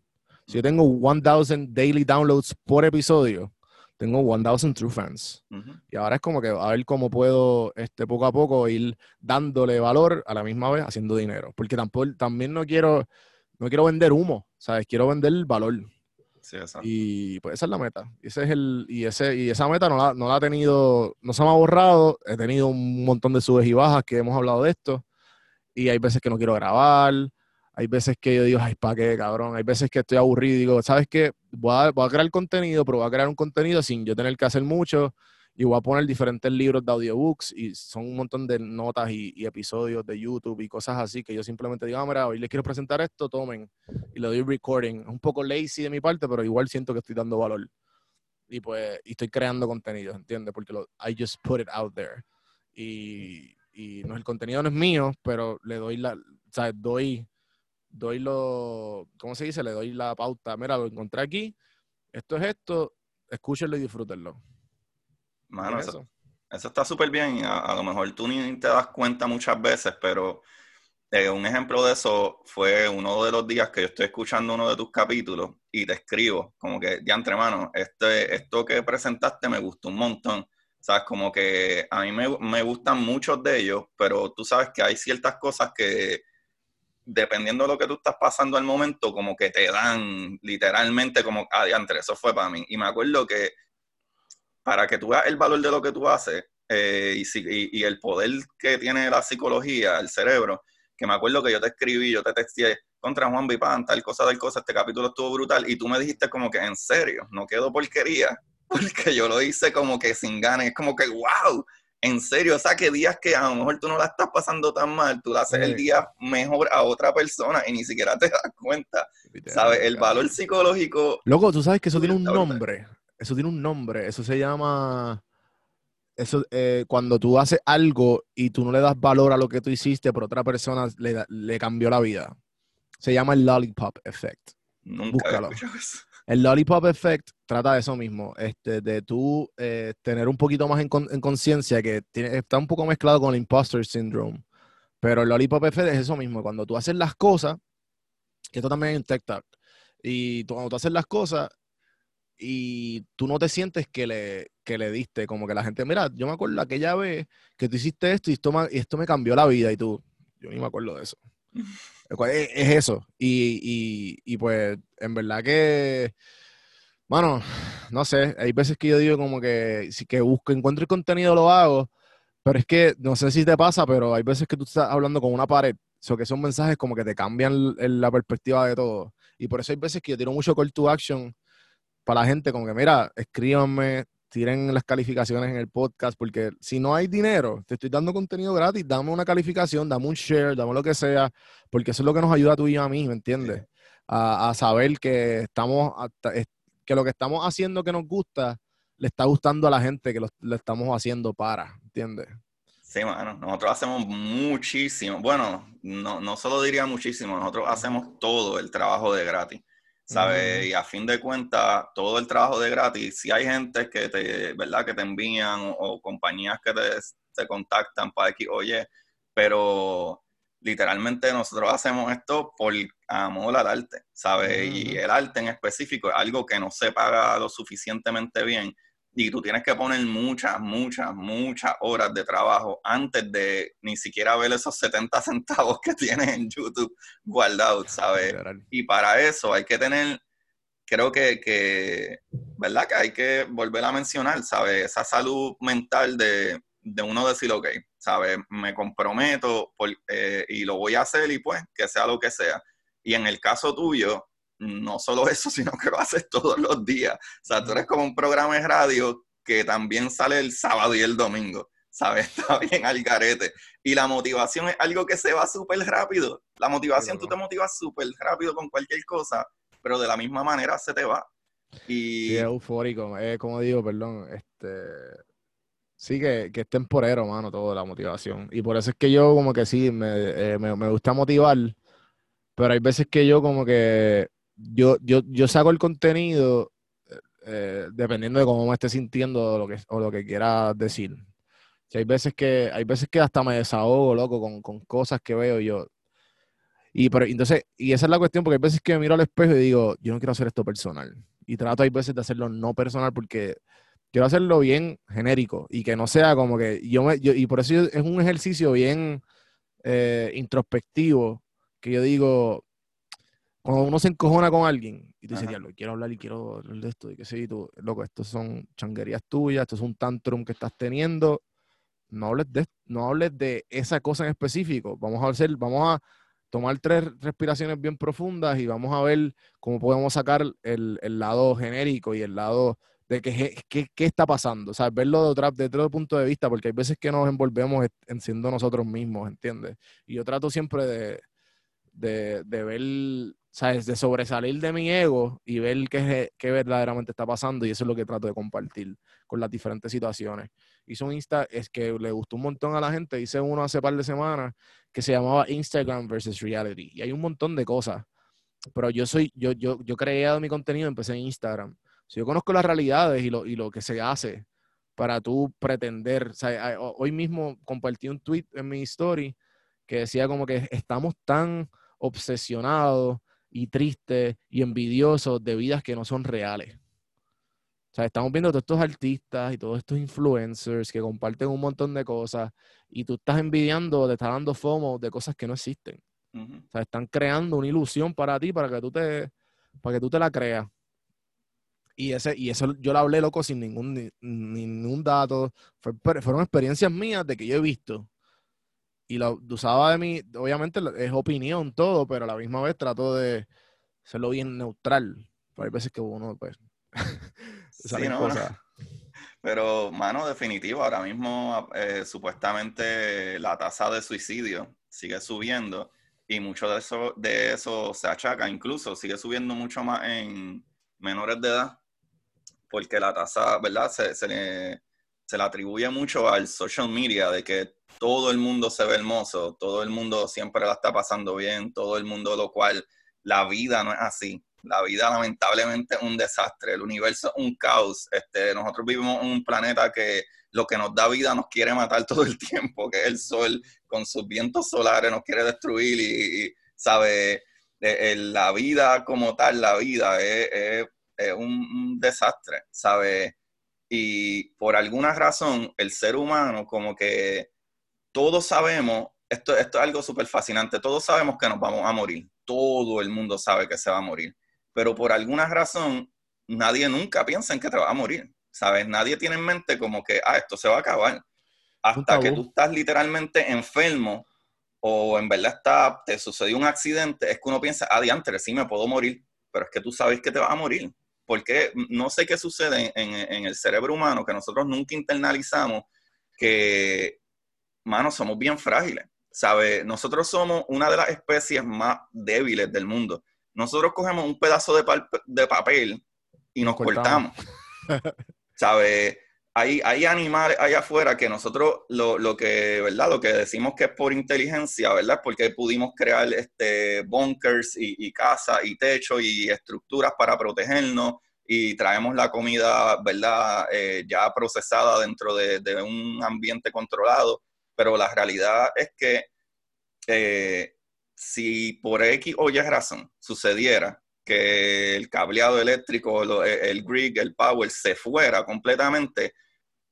[SPEAKER 2] Si yo tengo 1000 daily downloads por episodio, tengo 1000 true fans. Y ahora es como que a ver cómo puedo este, poco a poco ir dándole valor a la misma vez haciendo dinero. Porque tampoco, también no quiero no quiero vender humo, ¿sabes? Quiero vender valor. Sí. Y pues esa es la meta. Y ese es el, y ese, y esa meta no la, no la ha tenido, no se me ha borrado. He tenido un montón de subes y bajas que hemos hablado de esto. Y hay veces que no quiero grabar. Hay veces que yo digo, ay, ¿para qué, cabrón? Hay veces que estoy aburrido y digo, ¿sabes qué? Voy a, voy a crear contenido, pero voy a crear un contenido sin yo tener que hacer mucho y voy a poner diferentes libros de audiobooks y son un montón de notas y, episodios de YouTube y cosas así que yo simplemente digo, ah, mira, hoy les quiero presentar esto, tomen. Y le doy recording. Es un poco lazy de mi parte, pero igual siento que estoy dando valor. Y pues, y estoy creando contenido, ¿entiendes? Porque lo, I just put it out there. Y, y no, el contenido no es mío, pero le doy la, o sea, doy, doy lo, ¿cómo se dice? Le doy la pauta. Mira, lo encontré aquí, esto es esto, escúchenlo y disfrútenlo.
[SPEAKER 1] Mano, eso, eso? está súper bien. A, a, lo mejor tú ni te das cuenta muchas veces, pero eh, un ejemplo de eso fue uno de los días que yo estoy escuchando uno de tus capítulos y te escribo, como que, de antemano, este, esto que presentaste me gustó un montón. ¿Sabes? Como que a mí me, me gustan muchos de ellos, pero tú sabes que hay ciertas cosas que, dependiendo de lo que tú estás pasando al momento, como que te dan literalmente como, adiante, eso fue para mí. Y me acuerdo que para que tú veas el valor de lo que tú haces eh, y, y, el poder que tiene la psicología, el cerebro, que me acuerdo que yo te escribí, yo te texté contra Juan Vipan, tal cosa, tal cosa, este capítulo estuvo brutal, y tú me dijiste como que en serio, no quedó porquería, porque yo lo hice como que sin ganas, es como que wow, en serio, o sea, que días que a lo mejor tú no la estás pasando tan mal, tú le haces el día mejor a otra persona y ni siquiera te das cuenta, ¿sabes? El valor psicológico...
[SPEAKER 2] Loco, tú sabes que eso tiene un nombre, eso tiene un nombre, eso se llama... Eso, eh, cuando tú haces algo y tú no le das valor a lo que tú hiciste, pero otra persona le, le cambió la vida. Se llama el Lollipop Effect.
[SPEAKER 1] Nunca
[SPEAKER 2] El Lollipop Effect trata de eso mismo, este, de tú eh, tener un poquito más en, conciencia, que está un poco mezclado con el Imposter Syndrome. Pero el Lollipop Effect es eso mismo, cuando tú haces las cosas, que esto también es en TikTok, y cuando tú haces las cosas, y tú no te sientes que le, que le diste, como que la gente, mira, yo me acuerdo aquella vez que tú hiciste esto y esto, y esto me cambió la vida y tú, yo ni me acuerdo de eso. es, eso. Y, y, pues, en verdad que, bueno, no sé, hay veces que yo digo como que si que busco, encuentro el contenido, lo hago, pero es que no sé si te pasa, pero hay veces que tú estás hablando con una pared, o que son mensajes como que te cambian la perspectiva de todo. Y por eso hay veces que yo tiro mucho call to action para la gente, como que mira, escríbanme, tiren las calificaciones en el podcast, porque si no hay dinero, te estoy dando contenido gratis, dame una calificación, dame un share, dame lo que sea, porque eso es lo que nos ayuda a tú y a mí, ¿me entiendes? a, saber que estamos, que lo que estamos haciendo que nos gusta, le está gustando a la gente que lo, estamos haciendo para, ¿entiendes?
[SPEAKER 1] Sí, bueno, nosotros hacemos muchísimo, bueno, no, no solo diría muchísimo, nosotros hacemos todo el trabajo de gratis. ¿Sabes? Y a fin de cuentas, todo el trabajo de gratis, si hay gente que te, ¿verdad? Que te envían o, compañías que te, te, contactan para que, oye, pero literalmente nosotros hacemos esto por amor al arte, ¿sabes? Y el arte en específico es algo que no se paga lo suficientemente bien y tú tienes que poner muchas, muchas, muchas horas de trabajo antes de ni siquiera ver esos 70 centavos que tienes en YouTube guardados, ¿sabes? Y para eso hay que tener, creo que, que, ¿verdad? Que hay que volver a mencionar, ¿sabes? Esa salud mental de, de uno decir, ok, ¿sabes? Me comprometo eh, y lo voy a hacer y pues que sea lo que sea. Y en el caso tuyo, no solo eso, sino que lo haces todos los días. O sea, tú eres como un programa de radio que también sale el sábado y el domingo. ¿Sabes? Está bien al garete. Y la motivación es algo que se va súper rápido. La motivación, tú te motivas súper rápido con cualquier cosa, pero de la misma manera se te va. Y...
[SPEAKER 2] Sí, es eufórico. como digo, perdón, este... Sí, que, que, es temporero, mano, todo la motivación. Y por eso es que yo como que sí, me, eh, me, me gusta motivar, pero hay veces que yo como que yo, yo, yo saco el contenido eh, dependiendo de cómo me esté sintiendo o lo que, o lo que quiera decir. hay veces que, hay veces que hasta me desahogo, loco, con, con cosas que veo yo. Y pero, entonces, y esa es la cuestión, porque hay veces que me miro al espejo y digo, yo no quiero hacer esto personal. Y trato hay veces de hacerlo no personal porque quiero hacerlo bien genérico y que no sea como que yo me, yo, y por eso es un ejercicio bien eh, introspectivo que yo digo, cuando uno se encojona con alguien y tú dices, diablo, quiero hablar y quiero hablar de esto, y que sí, tú, loco, estos son changuerías tuyas, esto es un tantrum que estás teniendo, no hables de, no hables de esa cosa en específico, vamos a hacer, vamos a tomar tres respiraciones bien profundas y vamos a ver cómo podemos sacar el, lado genérico y el lado de qué, qué, está pasando, o sea, verlo de otro, de otro punto de vista, porque hay veces que nos envolvemos en siendo nosotros mismos, ¿entiendes? Y yo trato siempre de, de, de ver ¿sabes? De sobresalir de mi ego y ver qué, qué, verdaderamente está pasando y eso es lo que trato de compartir con las diferentes situaciones. Hice un Insta, es que le gustó un montón a la gente, hice uno hace par de semanas que se llamaba Instagram versus Reality y hay un montón de cosas, pero yo soy, yo, yo, yo creé mi contenido, empecé en Instagram. Si yo conozco las realidades y lo, y lo que se hace para tú pretender, sea, hoy mismo compartí un tweet en mi story que decía como que estamos tan obsesionados y tristes y envidiosos de vidas que no son reales. O sea, estamos viendo todos estos artistas y todos estos influencers que comparten un montón de cosas y tú estás envidiando, te estás dando FOMO de cosas que no existen. O sea, están creando una ilusión para ti, para que tú te, para que tú te la creas. Y, ese, y eso yo lo hablé loco sin ningún, ningún dato. fueron experiencias mías de que yo he visto y lo usaba de mí, obviamente es opinión todo, pero a la misma vez trato de hacerlo bien neutral. Pero hay veces que uno, pues,
[SPEAKER 1] sí, no, Pero, mano, definitivo, ahora mismo eh, supuestamente la tasa de suicidio sigue subiendo y mucho de eso, de eso se achaca, incluso sigue subiendo mucho más en menores de edad, porque la tasa, ¿verdad? Se, se, le, se le atribuye mucho al social media, de que todo el mundo se ve hermoso, todo el mundo siempre la está pasando bien, todo el mundo, lo cual la vida no es así. La vida lamentablemente es un desastre, el universo es un caos. Este, nosotros vivimos en un planeta que lo que nos da vida nos quiere matar todo el tiempo, que el sol con sus vientos solares nos quiere destruir y, sabe, eh, la vida como tal, la vida es, un, un, desastre, sabe. Y por alguna razón el ser humano como que todos sabemos, esto, esto es algo súper fascinante, todos sabemos que nos vamos a morir, todo el mundo sabe que se va a morir, pero por alguna razón nadie nunca piensa en que te va a morir, ¿sabes? Nadie tiene en mente como que, ah, esto se va a acabar. Hasta que tú estás literalmente enfermo o en verdad está, te sucedió un accidente, es que uno piensa, ah, diantre, sí me puedo morir, pero es que tú sabes que te vas a morir. Porque no sé qué sucede en, en el cerebro humano que nosotros nunca internalizamos que mano, somos bien frágiles, ¿sabes? Nosotros somos una de las especies más débiles del mundo. nosotros cogemos un pedazo de, papel y nos cortamos. ¿Sabes? Hay, hay, animales allá afuera que nosotros lo, que, ¿verdad? Lo que decimos que es por inteligencia, ¿verdad? Porque pudimos crear este, bunkers y, casas y techos y estructuras para protegernos y traemos la comida, ¿verdad? Eh, ya procesada dentro de, un ambiente controlado. Pero la realidad es que eh, si por X o Y razón sucediera que el cableado eléctrico, e, el grid, el power se fuera completamente,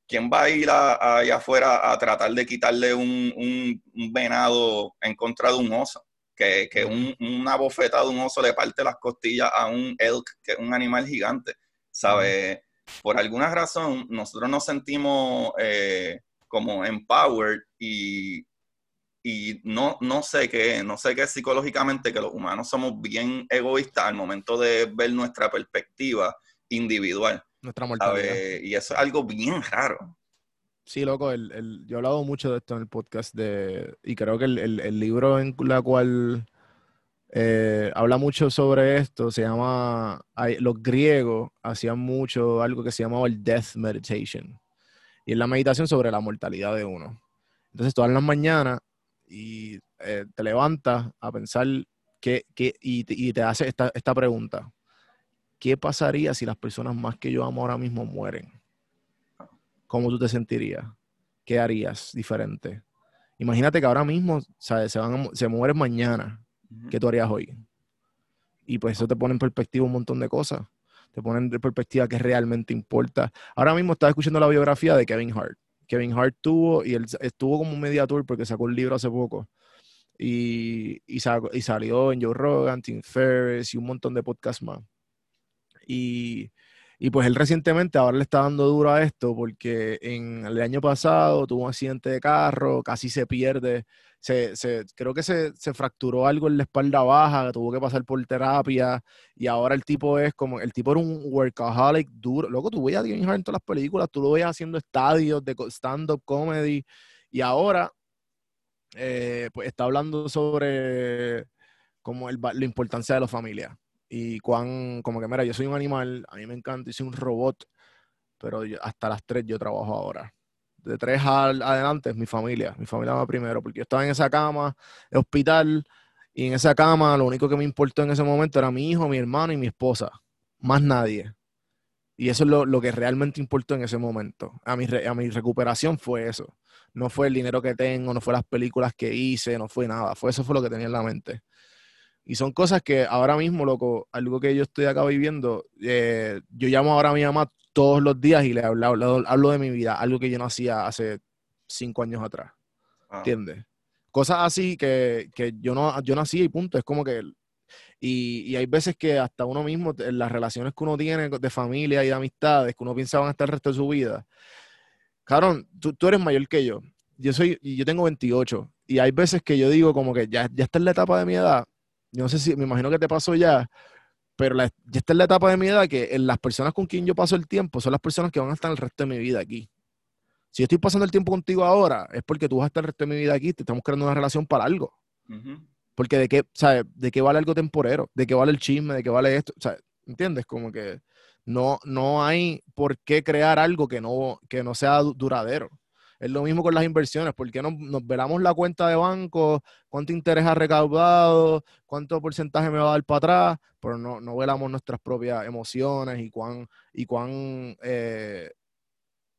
[SPEAKER 1] ¿quién va a ir allá afuera a tratar de quitarle un, venado en contra de un oso? Que, que una bofeta de un oso le parte las costillas a un elk, que es un animal gigante, ¿sabe? Por alguna razón, nosotros nos sentimos eh, como empowered y y no, no sé qué, no sé qué psicológicamente que los humanos somos bien egoístas al momento de ver nuestra perspectiva individual.
[SPEAKER 2] Nuestra mortalidad.
[SPEAKER 1] Y eso es algo bien raro.
[SPEAKER 2] Sí, loco, el, yo he hablado mucho de esto en el podcast de, y creo que el, libro en la cual eh, habla mucho sobre esto se llama, los griegos hacían mucho algo que se llamaba el death meditation. Y es la meditación sobre la mortalidad de uno. Entonces, todas las mañanas y eh, te levantas a pensar que, y, te hace esta, esta pregunta. ¿Qué pasaría si las personas más que yo amo ahora mismo mueren? ¿Cómo tú te sentirías? ¿Qué harías diferente? Imagínate que ahora mismo se, van se mueren mañana. ¿Qué tú harías hoy? Y pues eso te pone en perspectiva un montón de cosas. Te pone en perspectiva qué realmente importa. Ahora mismo estaba escuchando la biografía de Kevin Hart. Kevin Hart tuvo, y él estuvo como un mediator porque sacó un libro hace poco. Y, y, y salió en Joe Rogan, Tim Ferriss y un montón de podcasts más. Y, y, pues él recientemente ahora le está dando duro a esto porque en el año pasado tuvo un accidente de carro, casi se pierde se, creo que se, fracturó algo en la espalda baja, tuvo que pasar por terapia y ahora el tipo es como, el tipo era un workaholic duro. Luego tú veías a Kevin Hart en todas las películas, tú lo veías haciendo estadios de stand-up comedy y ahora eh, pues está hablando sobre como el, la importancia de la familia y cuán, como que mira, yo soy un animal, a mí me encanta, yo soy un robot, pero hasta las tres yo trabajo ahora de tres al, adelante es mi familia. Mi familia va primero, porque yo estaba en esa cama de hospital y en esa cama lo único que me importó en ese momento era mi hijo, mi hermano y mi esposa. Más nadie. Y eso es lo, que realmente importó en ese momento. A mi, a mi recuperación fue eso. No fue el dinero que tengo, no fue las películas que hice, no fue nada. Fue eso fue lo que tenía en la mente. Y son cosas que ahora mismo, loco, algo que yo estoy acá viviendo, eh, yo llamo ahora a mi mamá todos los días y le hablo, hablo, de mi vida, algo que yo no hacía hace cinco años atrás. Ah. ¿Entiendes? Cosas así que, yo no yo hacía y punto. Es como que. Y, y, hay veces que hasta uno mismo, las relaciones que uno tiene de familia y de amistades, que uno piensa van a estar el resto de su vida. Cabrón, tú, tú eres mayor que yo. Yo soy, yo tengo 28. Y hay veces que yo digo como que ya, ya está en la etapa de mi edad yo no sé si, me imagino que te pasó ya, pero ya está en la etapa de mi edad que las personas con quien yo paso el tiempo son las personas que van a estar el resto de mi vida aquí. Si yo estoy pasando el tiempo contigo ahora, es porque tú vas a estar el resto de mi vida aquí, te estamos creando una relación para algo. Porque de qué, ¿sabes? ¿De qué vale algo temporero? ¿De qué vale el chisme? ¿De qué vale esto? ¿Sabes? ¿Entiendes? Como que no, no hay por qué crear algo que no, que no sea duradero. Es lo mismo con las inversiones. ¿Por qué no, nos velamos la cuenta de banco? ¿Cuánto interés ha recaudado? ¿Cuánto porcentaje me va a dar para atrás? Pero no, no velamos nuestras propias emociones y cuán, y cuán, eh,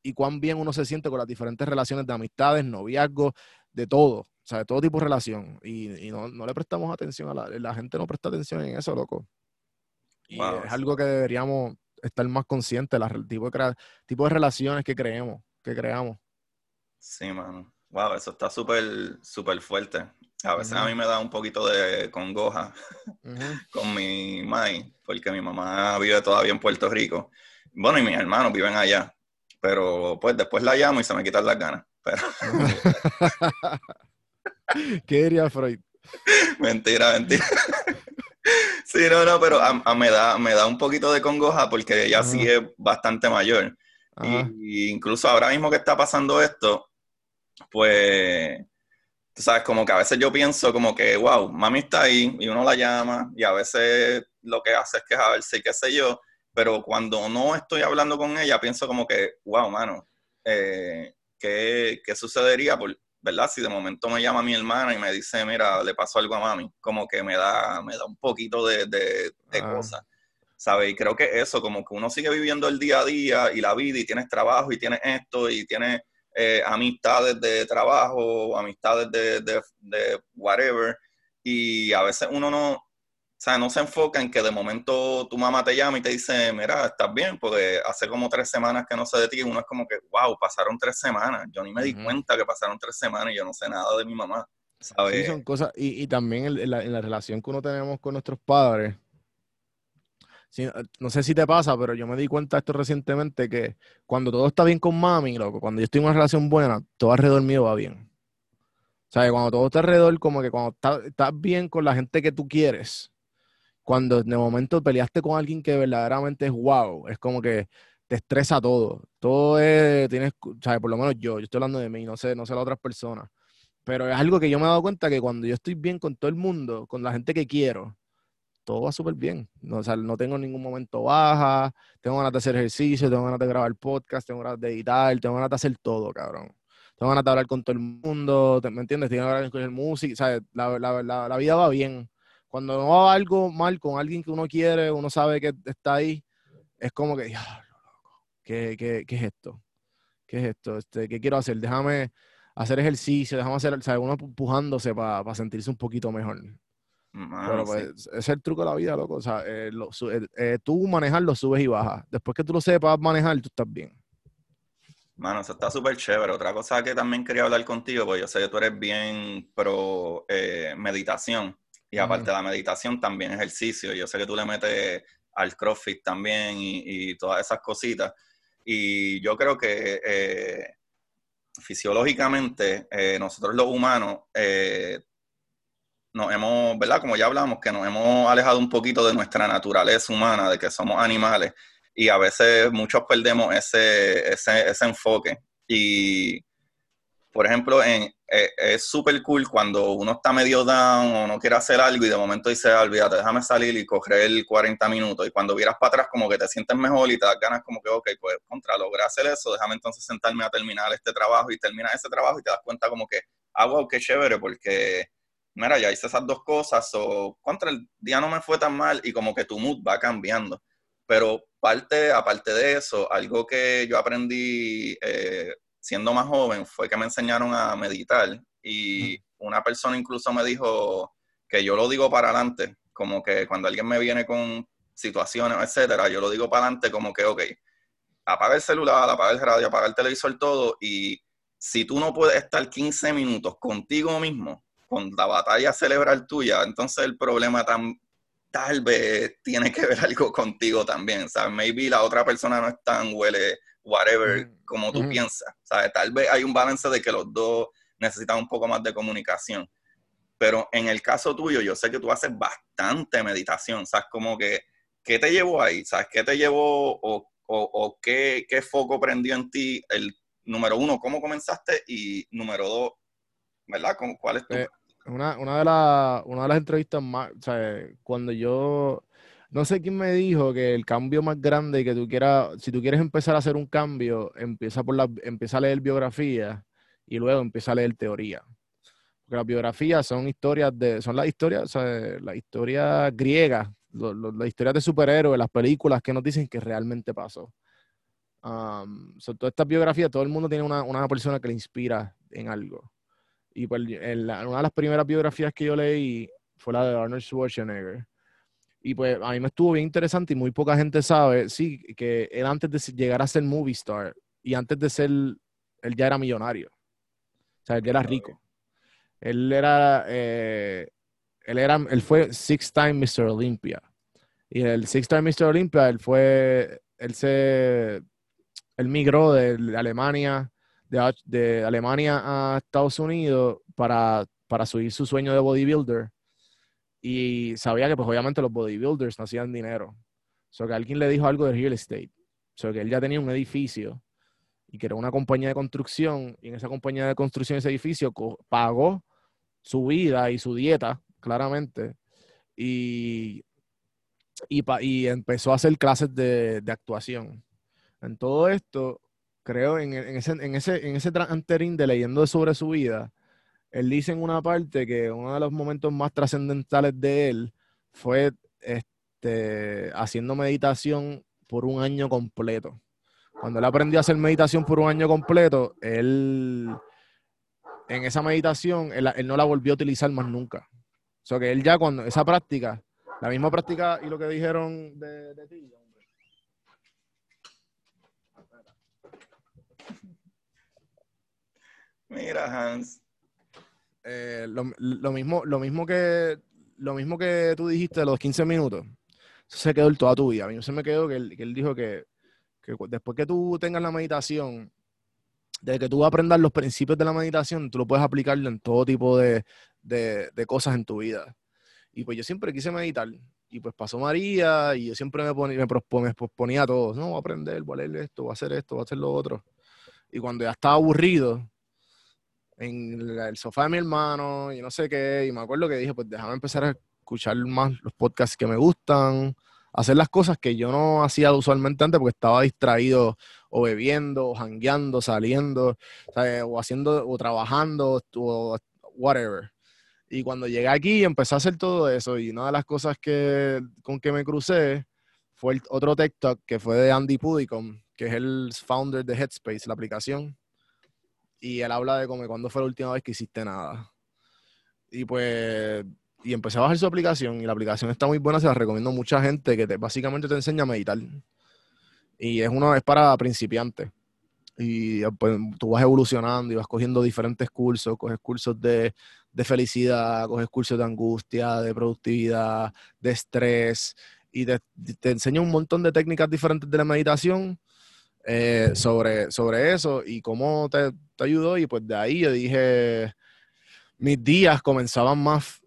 [SPEAKER 2] y cuán bien uno se siente con las diferentes relaciones de amistades, noviazgos, de todo. O sea, de todo tipo de relación. Y, no, le prestamos atención a la, la gente, no presta atención en eso, loco. Y es algo que deberíamos estar más conscientes, el tipo de, tipo de relaciones que creemos, que creamos.
[SPEAKER 1] Sí, mano. Wow, eso está súper, súper fuerte. A veces a mí me da un poquito de congoja con mi mai, porque mi mamá vive todavía en Puerto Rico. Bueno, y mis hermanos viven allá. Pero pues después la llamo y se me quitan las ganas. Pero...
[SPEAKER 2] ¿Qué diría Freud?
[SPEAKER 1] mentira, mentira. sí, no, no, pero a, me, da, me da un poquito de congoja porque ella sí es bastante mayor. Y, incluso ahora mismo que está pasando esto, pues tú sabes, como que a veces yo pienso como que, wow, mami está ahí y uno la llama y a veces lo que hace es que a ver si qué sé yo, pero cuando no estoy hablando con ella pienso como que, wow, mano, eh, ¿qué, ¿qué, sucedería? Por, ¿Verdad? Si de momento me llama mi hermana y me dice, mira, le pasó algo a mami, como que me da, me da un poquito de, de, ah. cosas. ¿Sabes? Y creo que eso, como que uno sigue viviendo el día a día y la vida y tienes trabajo y tienes esto y tienes eh, amistades de trabajo, amistades de, de, whatever, y a veces uno no, o sea, no se enfoca en que de momento tu mamá te llama y te dice, mira, estás bien, porque hace como tres semanas que no sé de ti, y uno es como que, wow, pasaron tres semanas, yo ni me di cuenta que pasaron tres semanas y yo no sé nada de mi mamá. ¿sabes?
[SPEAKER 2] Sí, son cosas, y, y también en la, en la relación que uno tenemos con nuestros padres, eh, no sé si te pasa, pero yo me di cuenta de esto recientemente que cuando todo está bien con mami, loco, cuando yo estoy en una relación buena, todo alrededor mío va bien. O sea, cuando todo está alrededor, como que cuando estás bien con la gente que tú quieres, cuando de momento peleaste con alguien que verdaderamente es wow, es como que te estresa todo. Todo es, tienes, sea, Por lo menos yo, yo estoy hablando de mí, no sé, no sé las otras personas. Pero es algo que yo me he dado cuenta que cuando yo estoy bien con todo el mundo, con la gente que quiero, todo va súper bien. No, o sea, no tengo ningún momento baja, tengo ganas de hacer ejercicio, tengo ganas de grabar podcast, tengo ganas de editar, tengo ganas de hacer todo, cabrón. Tengo ganas de hablar con todo el mundo, ¿me entiendes? Tengo ganas de escuchar música, ¿sabes? La, la, vida va bien. Cuando no va algo mal con alguien que uno quiere, uno sabe que está ahí, es como que, ¿qué, qué, qué es esto? ¿Qué es esto? Este, ¿Qué quiero hacer? Déjame hacer ejercicio, déjame hacer, ¿sabes? Uno empujándose para sentirse un poquito mejor. Pero pues, es el truco de la vida, loco. O sea, eh, eh, eh, tú manejarlo subes y bajas. Después que tú lo sepas manejar, tú estás bien.
[SPEAKER 1] Mano, eso está súper chévere. Otra cosa que también quería hablar contigo, pues yo sé que tú eres bien pro meditación. Y aparte de la meditación, también ejercicio. Yo sé que tú le metes al CrossFit también y, y todas esas cositas. Y yo creo que fisiológicamente, nosotros los humanos nos hemos, ¿verdad? Como ya hablamos, que nos hemos alejado un poquito de nuestra naturaleza humana, de que somos animales, y a veces muchos perdemos ese, ese, ese enfoque. Y, por ejemplo, eh, es súper cool cuando uno está medio down o no quiere hacer algo y de momento dice, ah, olvídate, déjame salir y correr 40 minutos. Y cuando vieras para atrás, como que te sientes mejor y te das ganas como que, ok, pues contra, logré hacer eso, déjame entonces sentarme a terminar este trabajo y terminas ese trabajo y te das cuenta como que, ah, wow, qué chévere, porque mira, ya hice esas dos cosas, o contra el día no me fue tan mal y como que tu mood va cambiando. Pero parte, aparte de eso, algo que yo aprendí eh, siendo más joven fue que me enseñaron a meditar y una persona incluso me dijo que yo lo digo para adelante, como que cuando alguien me viene con situaciones, etcétera, yo lo digo para adelante como que, ok, apaga el celular, apaga el radio, apaga el televisor, todo, y si tú no puedes estar 15 minutos contigo mismo, con la batalla celebrar tuya, entonces el problema tan, tal vez tiene que ver algo contigo también, o sea, maybe la otra persona no es tan huele, whatever, como tú piensas, ¿sabes? Tal vez hay un balance de que los dos necesitan un poco más de comunicación, pero en el caso tuyo, yo sé que tú haces bastante meditación, ¿sabes? Como que, ¿qué te llevó ahí? ¿Sabes? ¿Qué te llevó o, o, o qué, qué foco prendió en ti? El número uno, ¿cómo comenzaste? Y número dos, ¿verdad? ¿Cuál es tu...
[SPEAKER 2] Eh, una, una, de una de las entrevistas más, o sea, cuando yo, no sé quién me dijo que el cambio más grande que tú quieras, si tú quieres empezar a hacer un cambio, empieza, por la, empieza a leer biografía y luego empieza a leer teoría. Porque las biografías son historias de, son las historias, o sea, las historias griegas, las historias de superhéroes, las películas que nos dicen que realmente pasó. Um, son todas estas biografías, todo el mundo tiene una, una persona que le inspira en algo. Y pues, una de las primeras biografías que yo leí fue la de Arnold Schwarzenegger. Y pues a mí me estuvo bien interesante y muy poca gente sabe, sí, que él antes de llegar a ser movie star y antes de ser, él ya era millonario. O sea, él ya era rico. Él era, eh, él era, él fue six time Mr. Olympia. Y el six time Mr. Olympia, él fue, él se, él migró de Alemania de, Alemania a Estados Unidos para, para subir su sueño de bodybuilder. Y sabía que, pues, obviamente, los bodybuilders no hacían dinero. O sea, que alguien le dijo algo de real estate. O sea, que él ya tenía un edificio y que era una compañía de construcción. Y en esa compañía de construcción, ese edificio pagó su vida y su dieta, claramente. Y, y, empezó a hacer clases de, actuación. En todo esto, creo, en, ese, en ese, en ese de leyendo sobre su vida, él dice en una parte que uno de los momentos más trascendentales de él fue este, haciendo meditación por un año completo. Cuando él aprendió a hacer meditación por un año completo, él en esa meditación, él, no la volvió a utilizar más nunca. O sea que él ya cuando esa práctica, la misma práctica y lo que dijeron de, ti,
[SPEAKER 1] Mira, Hans.
[SPEAKER 2] Eh, lo, mismo, lo, mismo que, lo mismo que tú dijiste de los 15 minutos, eso se quedó toda tu vida. A mí se me quedó que él, dijo que, que después que tú tengas la meditación, de que tú aprendas los principios de la meditación, tú lo puedes aplicar en todo tipo de, cosas en tu vida. Y pues yo siempre quise meditar. Y pues pasó María y yo siempre me, ponía, me, proponía a todos, no, voy a aprender, voy a leer esto, voy a hacer esto, voy a hacer lo otro. Y cuando ya estaba aburrido, en el sofá de mi hermano y no sé qué, y me acuerdo que dije, pues déjame empezar a escuchar más los podcasts que me gustan, hacer las cosas que yo no hacía usualmente antes porque estaba distraído o bebiendo, o jangueando, saliendo, o haciendo, o trabajando, o whatever. Y cuando llegué aquí empecé a hacer todo eso y una de las cosas que, con que me crucé fue el otro TikTok que fue de Andy Pudicom, que es el founder de Headspace, la aplicación. Y él habla de como cuando fue la última vez que hiciste nada. Y pues y empecé a bajar su aplicación y la aplicación está muy buena, se la recomiendo a mucha gente que te, básicamente te enseña a meditar. Y es una vez para principiantes. Y pues, tú vas evolucionando y vas cogiendo diferentes cursos, coges cursos de, felicidad, coges cursos de angustia, de productividad, de estrés, y te, te enseña un montón de técnicas diferentes de la meditación eh, sobre, sobre eso y cómo te, te ayudó. Y pues de ahí yo dije, mis días comenzaban más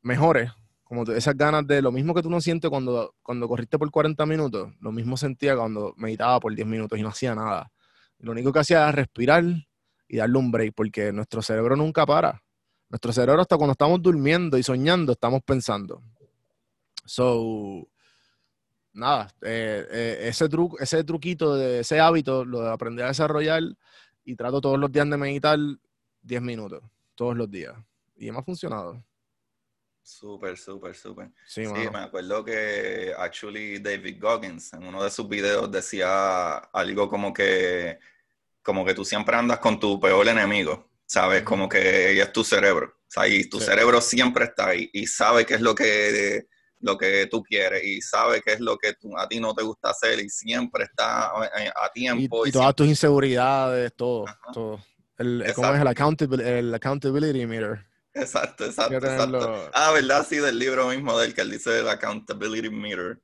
[SPEAKER 2] mejores, como esas ganas de lo mismo que tú no sientes cuando, cuando corriste por 40 minutos, lo mismo sentía cuando meditaba por 10 minutos y no hacía nada. Lo único que hacía era respirar y darle un break, porque nuestro cerebro nunca para. Nuestro cerebro hasta cuando estamos durmiendo y soñando, estamos pensando. So, nada, eh, eh, ese, truco, ese truquito, de ese hábito, lo aprendí a desarrollar y trato todos los días de meditar 10 minutos, todos los días. Y me ha funcionado.
[SPEAKER 1] Súper, súper, súper. Sí, me acuerdo que actually David Goggins en uno de sus videos decía algo como que como que tú siempre andas con tu peor enemigo, ¿sabes? Como que ella es tu cerebro. O sea, y tu cerebro siempre está ahí y sabe qué es lo que, lo que tú quieres y sabe qué es lo que a ti no te gusta hacer y siempre está a, tiempo.
[SPEAKER 2] Y, todas tus inseguridades, todo. todo. El, ¿Cómo es el, el accountability meter?
[SPEAKER 1] Exacto, exacto, exacto. Ah, ¿verdad? Sí, del libro mismo del que él dice el accountability meter.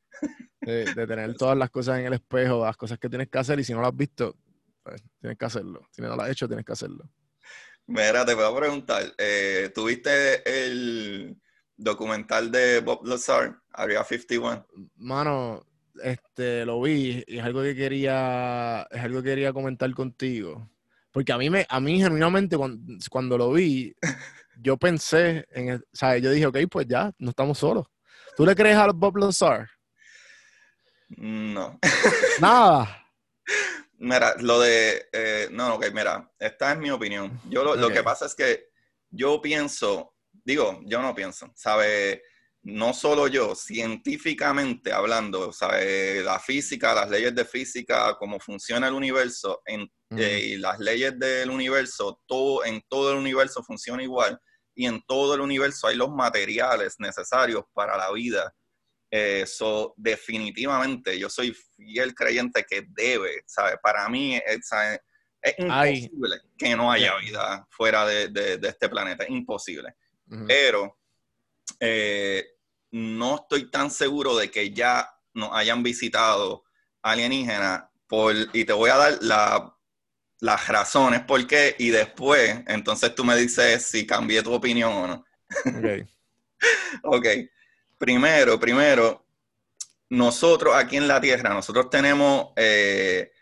[SPEAKER 2] De, tener todas las cosas en el espejo, las cosas que tienes que hacer y si no las has visto, pues, tienes que hacerlo. Si no lo has hecho, tienes que hacerlo.
[SPEAKER 1] Mira, te voy a preguntar, eh, ¿tuviste el documental de Bob Lazar, Area 51?
[SPEAKER 2] Mano, este, lo vi y es algo que quería, es algo que quería comentar contigo. Porque a mí, me, a mí genuinamente, cuando lo vi, yo pensé en, o sea, yo dije, ok, pues ya, no estamos solos. ¿Tú le crees a Bob Lazar?
[SPEAKER 1] No.
[SPEAKER 2] Nada.
[SPEAKER 1] Mira, lo de, eh, no, ok, mira, esta es mi opinión. Yo lo, lo, que pasa es que yo pienso, digo, yo no pienso, ¿sabe? No solo yo, científicamente hablando, ¿sabe? La física, las leyes de física, cómo funciona el universo en, eh, y las leyes del universo, todo, en todo el universo funciona igual y en todo el universo hay los materiales necesarios para la vida. Eso definitivamente, yo soy fiel creyente que debe, ¿sabes? Para mí es, imposible que no haya vida fuera de, este planeta, imposible. Pero eh, no estoy tan seguro de que ya nos hayan visitado alienígenas por, y te voy a dar la las razones por qué y después, entonces tú me dices si cambié tu opinión o no. Ok. ok. Primero, primero, nosotros aquí en la Tierra, nosotros tenemos eh,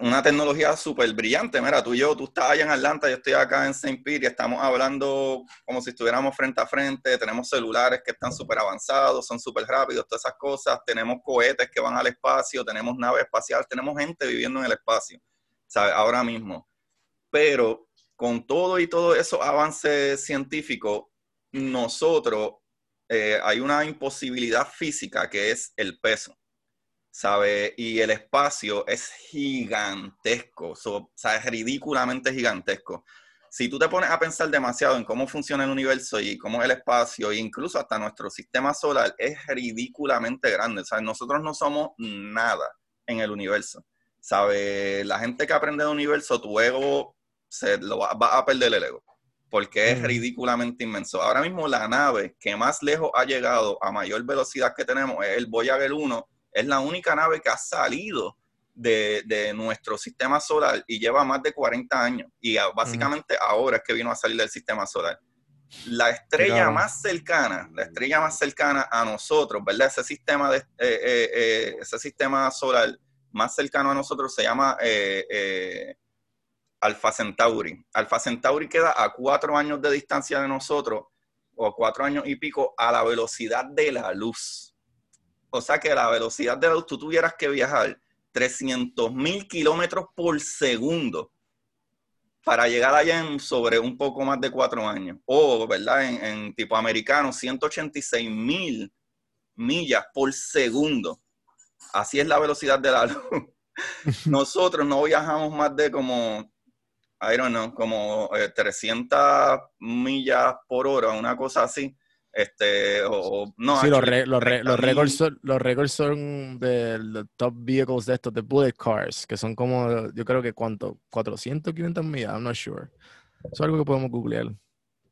[SPEAKER 1] una tecnología súper brillante. Mira, tú y yo, tú estás allá en Atlanta, yo estoy acá en St. Pete y estamos hablando como si estuviéramos frente a frente. Tenemos celulares que están súper avanzados, son súper rápidos, todas esas cosas. Tenemos cohetes que van al espacio, tenemos naves espaciales, tenemos gente viviendo en el espacio, ¿sabes? Ahora mismo. Pero con todo y todo esos avances científicos, nosotros, eh, hay una imposibilidad física que es el peso. ¿Sabe? Y el espacio es gigantesco, o sea, es ridículamente gigantesco. Si tú te pones a pensar demasiado en cómo funciona el universo y cómo es el espacio, e incluso hasta nuestro sistema solar, es ridículamente grande. O nosotros no somos nada en el universo. ¿Sabe? La gente que aprende del universo, tu ego se lo va, a perder el ego, porque es ridículamente inmenso. Ahora mismo la nave que más lejos ha llegado a mayor velocidad que tenemos es el Voyager 1, es la única nave que ha salido de, nuestro sistema solar y lleva más de 40 años. Y básicamente ahora es que vino a salir del sistema solar. La estrella más cercana, la estrella más cercana a nosotros, ¿verdad? Ese sistema, de, eh, eh, eh, ese sistema solar más cercano a nosotros se llama Alpha Centauri. Alpha Centauri queda a cuatro años de distancia de nosotros, o cuatro años y pico, a la velocidad de la luz. O sea que la velocidad de la luz tú tuvieras que viajar 300 mil kilómetros por segundo para llegar allá en sobre un poco más de cuatro años. O, ¿verdad? En, tipo americano, 186 mil millas por segundo. Así es la velocidad de la luz. Nosotros no viajamos más de como, I don't know, como 300 eh, millas por hora, una cosa así. Este, o, no,
[SPEAKER 2] sí, los, los, récords son, los récords son de los top vehicles de estos, de bullet cars, que son como, yo creo que cuánto, 400, 500 millas, I'm not sure. Eso es algo que podemos googlear.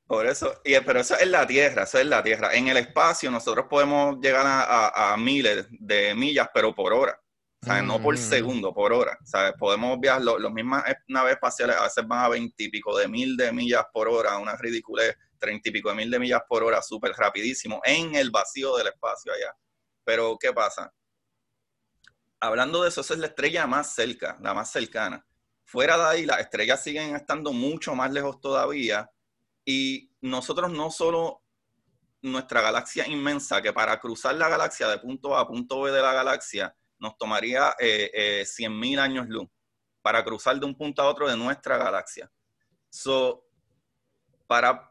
[SPEAKER 1] Por eso, y, pero eso es la Tierra, eso es la Tierra. En el espacio nosotros podemos llegar a, a, miles de millas, pero por hora. ¿sabes? No por mm. segundo, por hora. ¿sabes? Podemos viajar, las mismas naves espaciales a veces van a 20 y pico de mil de millas por hora, una ridiculez treinta y pico de mil de millas por hora, súper rapidísimo, en el vacío del espacio allá. Pero, ¿qué pasa? Hablando de eso, esa es la estrella más cerca, la más cercana. Fuera de ahí, las estrellas siguen estando mucho más lejos todavía. Y nosotros no solo nuestra galaxia inmensa, que para cruzar la galaxia de punto A a punto B de la galaxia nos tomaría eh, eh, 100.000 años luz para cruzar de un punto a otro de nuestra galaxia. So, para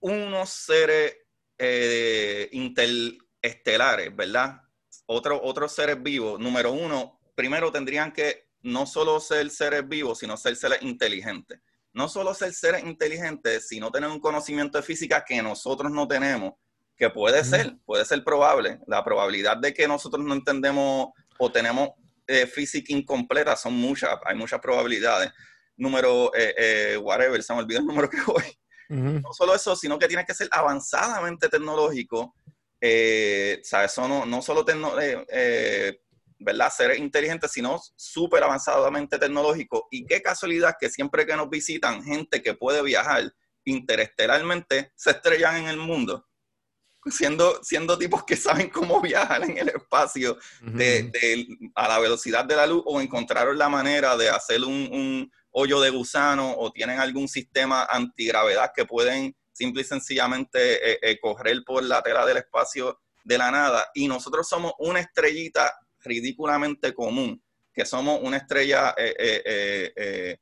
[SPEAKER 1] unos seres eh, interestelares, ¿verdad? Otro, otros seres vivos, número uno, primero tendrían que no solo ser seres vivos, sino ser seres inteligentes. No solo ser seres inteligentes, sino tener un conocimiento de física que nosotros no tenemos, que puede ser, puede ser probable. La probabilidad de que nosotros no entendemos o tenemos eh, física incompleta son muchas, hay muchas probabilidades. Número, eh, eh, whatever, se me olvidó el número que voy. No solo eso, sino que tiene que ser avanzadamente tecnológico. Eh, Eso no, no solo eh, eh, ¿verdad? ser inteligente, sino súper avanzadamente tecnológico. Y qué casualidad que siempre que nos visitan gente que puede viajar interestelarmente, se estrellan en el mundo. Siendo, siendo tipos que saben cómo viajar en el espacio a la velocidad de la luz o encontraron la manera de hacer un hoyo de gusano o tienen algún sistema antigravedad que pueden simple y sencillamente eh, eh, correr por la tela del espacio de la nada. Y nosotros somos una estrellita ridículamente común, que somos una estrella eh,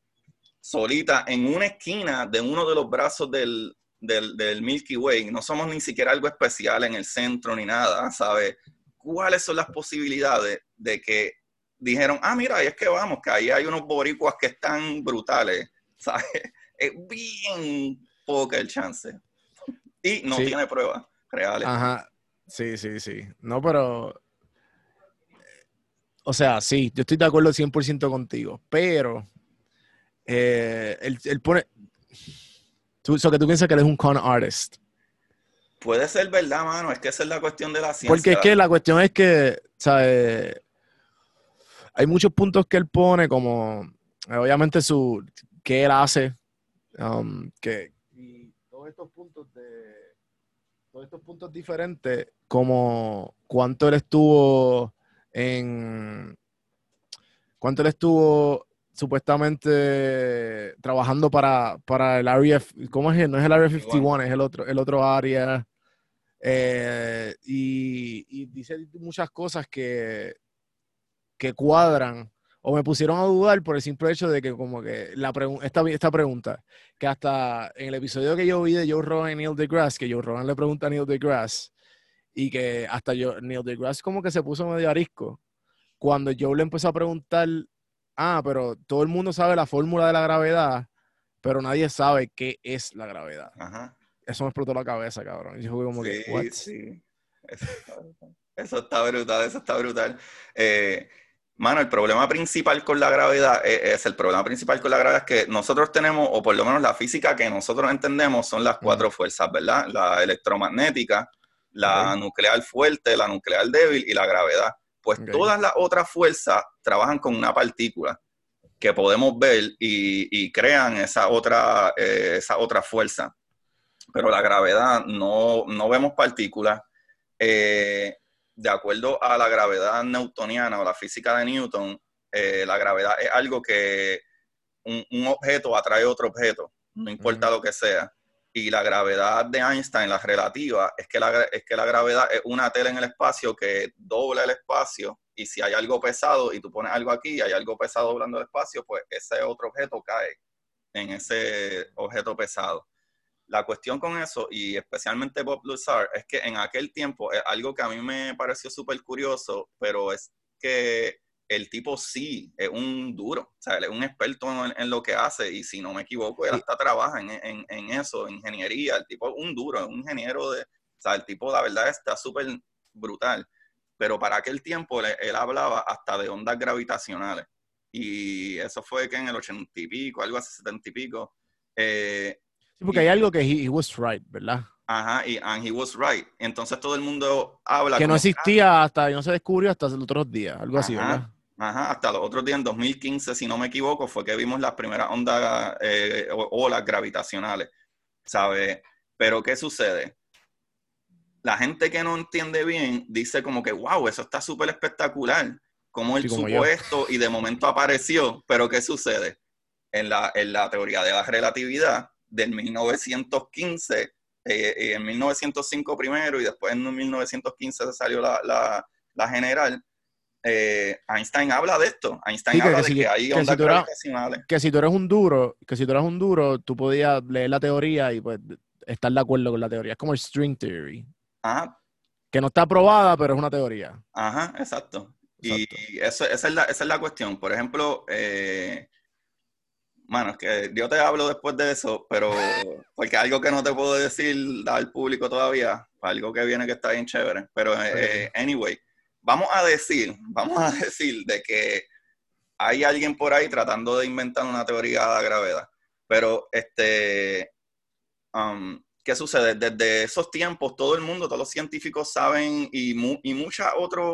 [SPEAKER 1] solita en una esquina de uno de los brazos del, del, Milky Way. No somos ni siquiera algo especial en el centro ni nada, ¿sabes? ¿Cuáles son las posibilidades de que dijeron, ah, mira, ahí es que vamos, que ahí hay unos boricuas que están brutales, ¿sabes? Es bien poca el chance. Y no tiene pruebas reales.
[SPEAKER 2] Ajá, sí, sí, sí. No, pero... O sea, sí, yo estoy de acuerdo 100% contigo, pero eh, él, pone... Tú, que tú piensas que él es un con artist.
[SPEAKER 1] Puede ser verdad, mano. Es que esa es la cuestión de la ciencia.
[SPEAKER 2] Porque es que la cuestión es que, ¿sabes? Hay muchos puntos que él pone, como eh, obviamente su qué él hace, um, que y todos estos puntos de todos estos puntos diferentes, como cuánto él estuvo en ¿Cuánto él estuvo supuestamente trabajando para, para el Area, ¿cómo es? No es el Area 51, es el otro, el otro área. Eh, y, dice muchas cosas que, que cuadran o me pusieron a dudar por el simple hecho de que como que la esta, esta pregunta, que hasta en el episodio que yo vi de Joe Rogan y Neil deGrasse, que Joe Rogan le pregunta a Neil deGrasse, y que hasta yo, Neil deGrasse como que se puso medio arisco, cuando Joe le empezó a preguntar, ah, pero todo el mundo sabe la fórmula de la gravedad, pero nadie sabe qué es la gravedad. Ajá eso me explotó la cabeza, cabrón. Yo como que, ¿what? Sí.
[SPEAKER 1] Eso está, brutal, eso está brutal. Eh, mano, el problema principal con la gravedad eh, es, el problema principal con la gravedad es que nosotros tenemos, o por lo menos la física que nosotros entendemos, son las cuatro fuerzas, ¿verdad? La electromagnética, la nuclear fuerte, la nuclear débil y la gravedad. Pues todas las otras fuerzas trabajan con una partícula que podemos ver y, crean esa otra, eh, esa otra fuerza pero la gravedad no, vemos partículas. Eh, de acuerdo a la gravedad newtoniana o la física de Newton, eh, la gravedad es algo que un, objeto atrae otro objeto, no importa lo que sea. Y la gravedad de Einstein, la relativa, es que la, es que la gravedad es una tela en el espacio que dobla el espacio y si hay algo pesado y tú pones algo aquí y hay algo pesado doblando el espacio, pues ese otro objeto cae en ese objeto pesado. La cuestión con eso, y especialmente Bob Lazar, es que en aquel tiempo, es algo que a mí me pareció súper curioso, pero es que el tipo sí es un duro, o sea, él es un experto en, lo que hace, y si no me equivoco, él hasta trabaja en, en, en eso, ingeniería, el tipo es un duro, es un ingeniero de, o sea, el tipo la verdad está súper brutal, pero para aquel tiempo él, él, hablaba hasta de ondas gravitacionales, y eso fue que en el ochenta y pico, algo así, setenta y pico, eh,
[SPEAKER 2] Sí, porque hay algo que he, was right, ¿verdad?
[SPEAKER 1] Ajá, y and he was right. Entonces todo el mundo habla.
[SPEAKER 2] Que no existía hasta, no se descubrió hasta los otros días, algo así, ¿verdad?
[SPEAKER 1] Ajá, hasta los otros días, en 2015, si no me equivoco, fue que vimos las primeras ondas eh, o olas gravitacionales, ¿sabes? Pero ¿qué sucede? La gente que no entiende bien dice como que, wow, eso está súper espectacular, como él supo esto y de momento apareció, pero ¿qué sucede? En la, en la teoría de la relatividad, del 1915, eh, eh, en 1905 primero y después en 1915 salió la, la, general. Eh, Einstein habla de esto. Einstein habla de que hay ondas gravitacionales.
[SPEAKER 2] Que si tú eres un duro, que si tú eres un duro, tú podías leer la teoría y pues estar de acuerdo con la teoría. Es como el string theory. Ajá. Que no está aprobada, pero es una teoría.
[SPEAKER 1] Ajá, exacto. Y eso, esa, es la, esa es la cuestión. Por ejemplo, Mano, es que yo te hablo después de eso, pero porque algo que no te puedo decir al público todavía, algo que viene que está bien chévere. Pero, eh, anyway, vamos a decir, vamos a decir de que hay alguien por ahí tratando de inventar una teoría de la gravedad. Pero, este, um, ¿qué sucede? Desde esos tiempos, todo el mundo, todos los científicos saben y, y muchas otras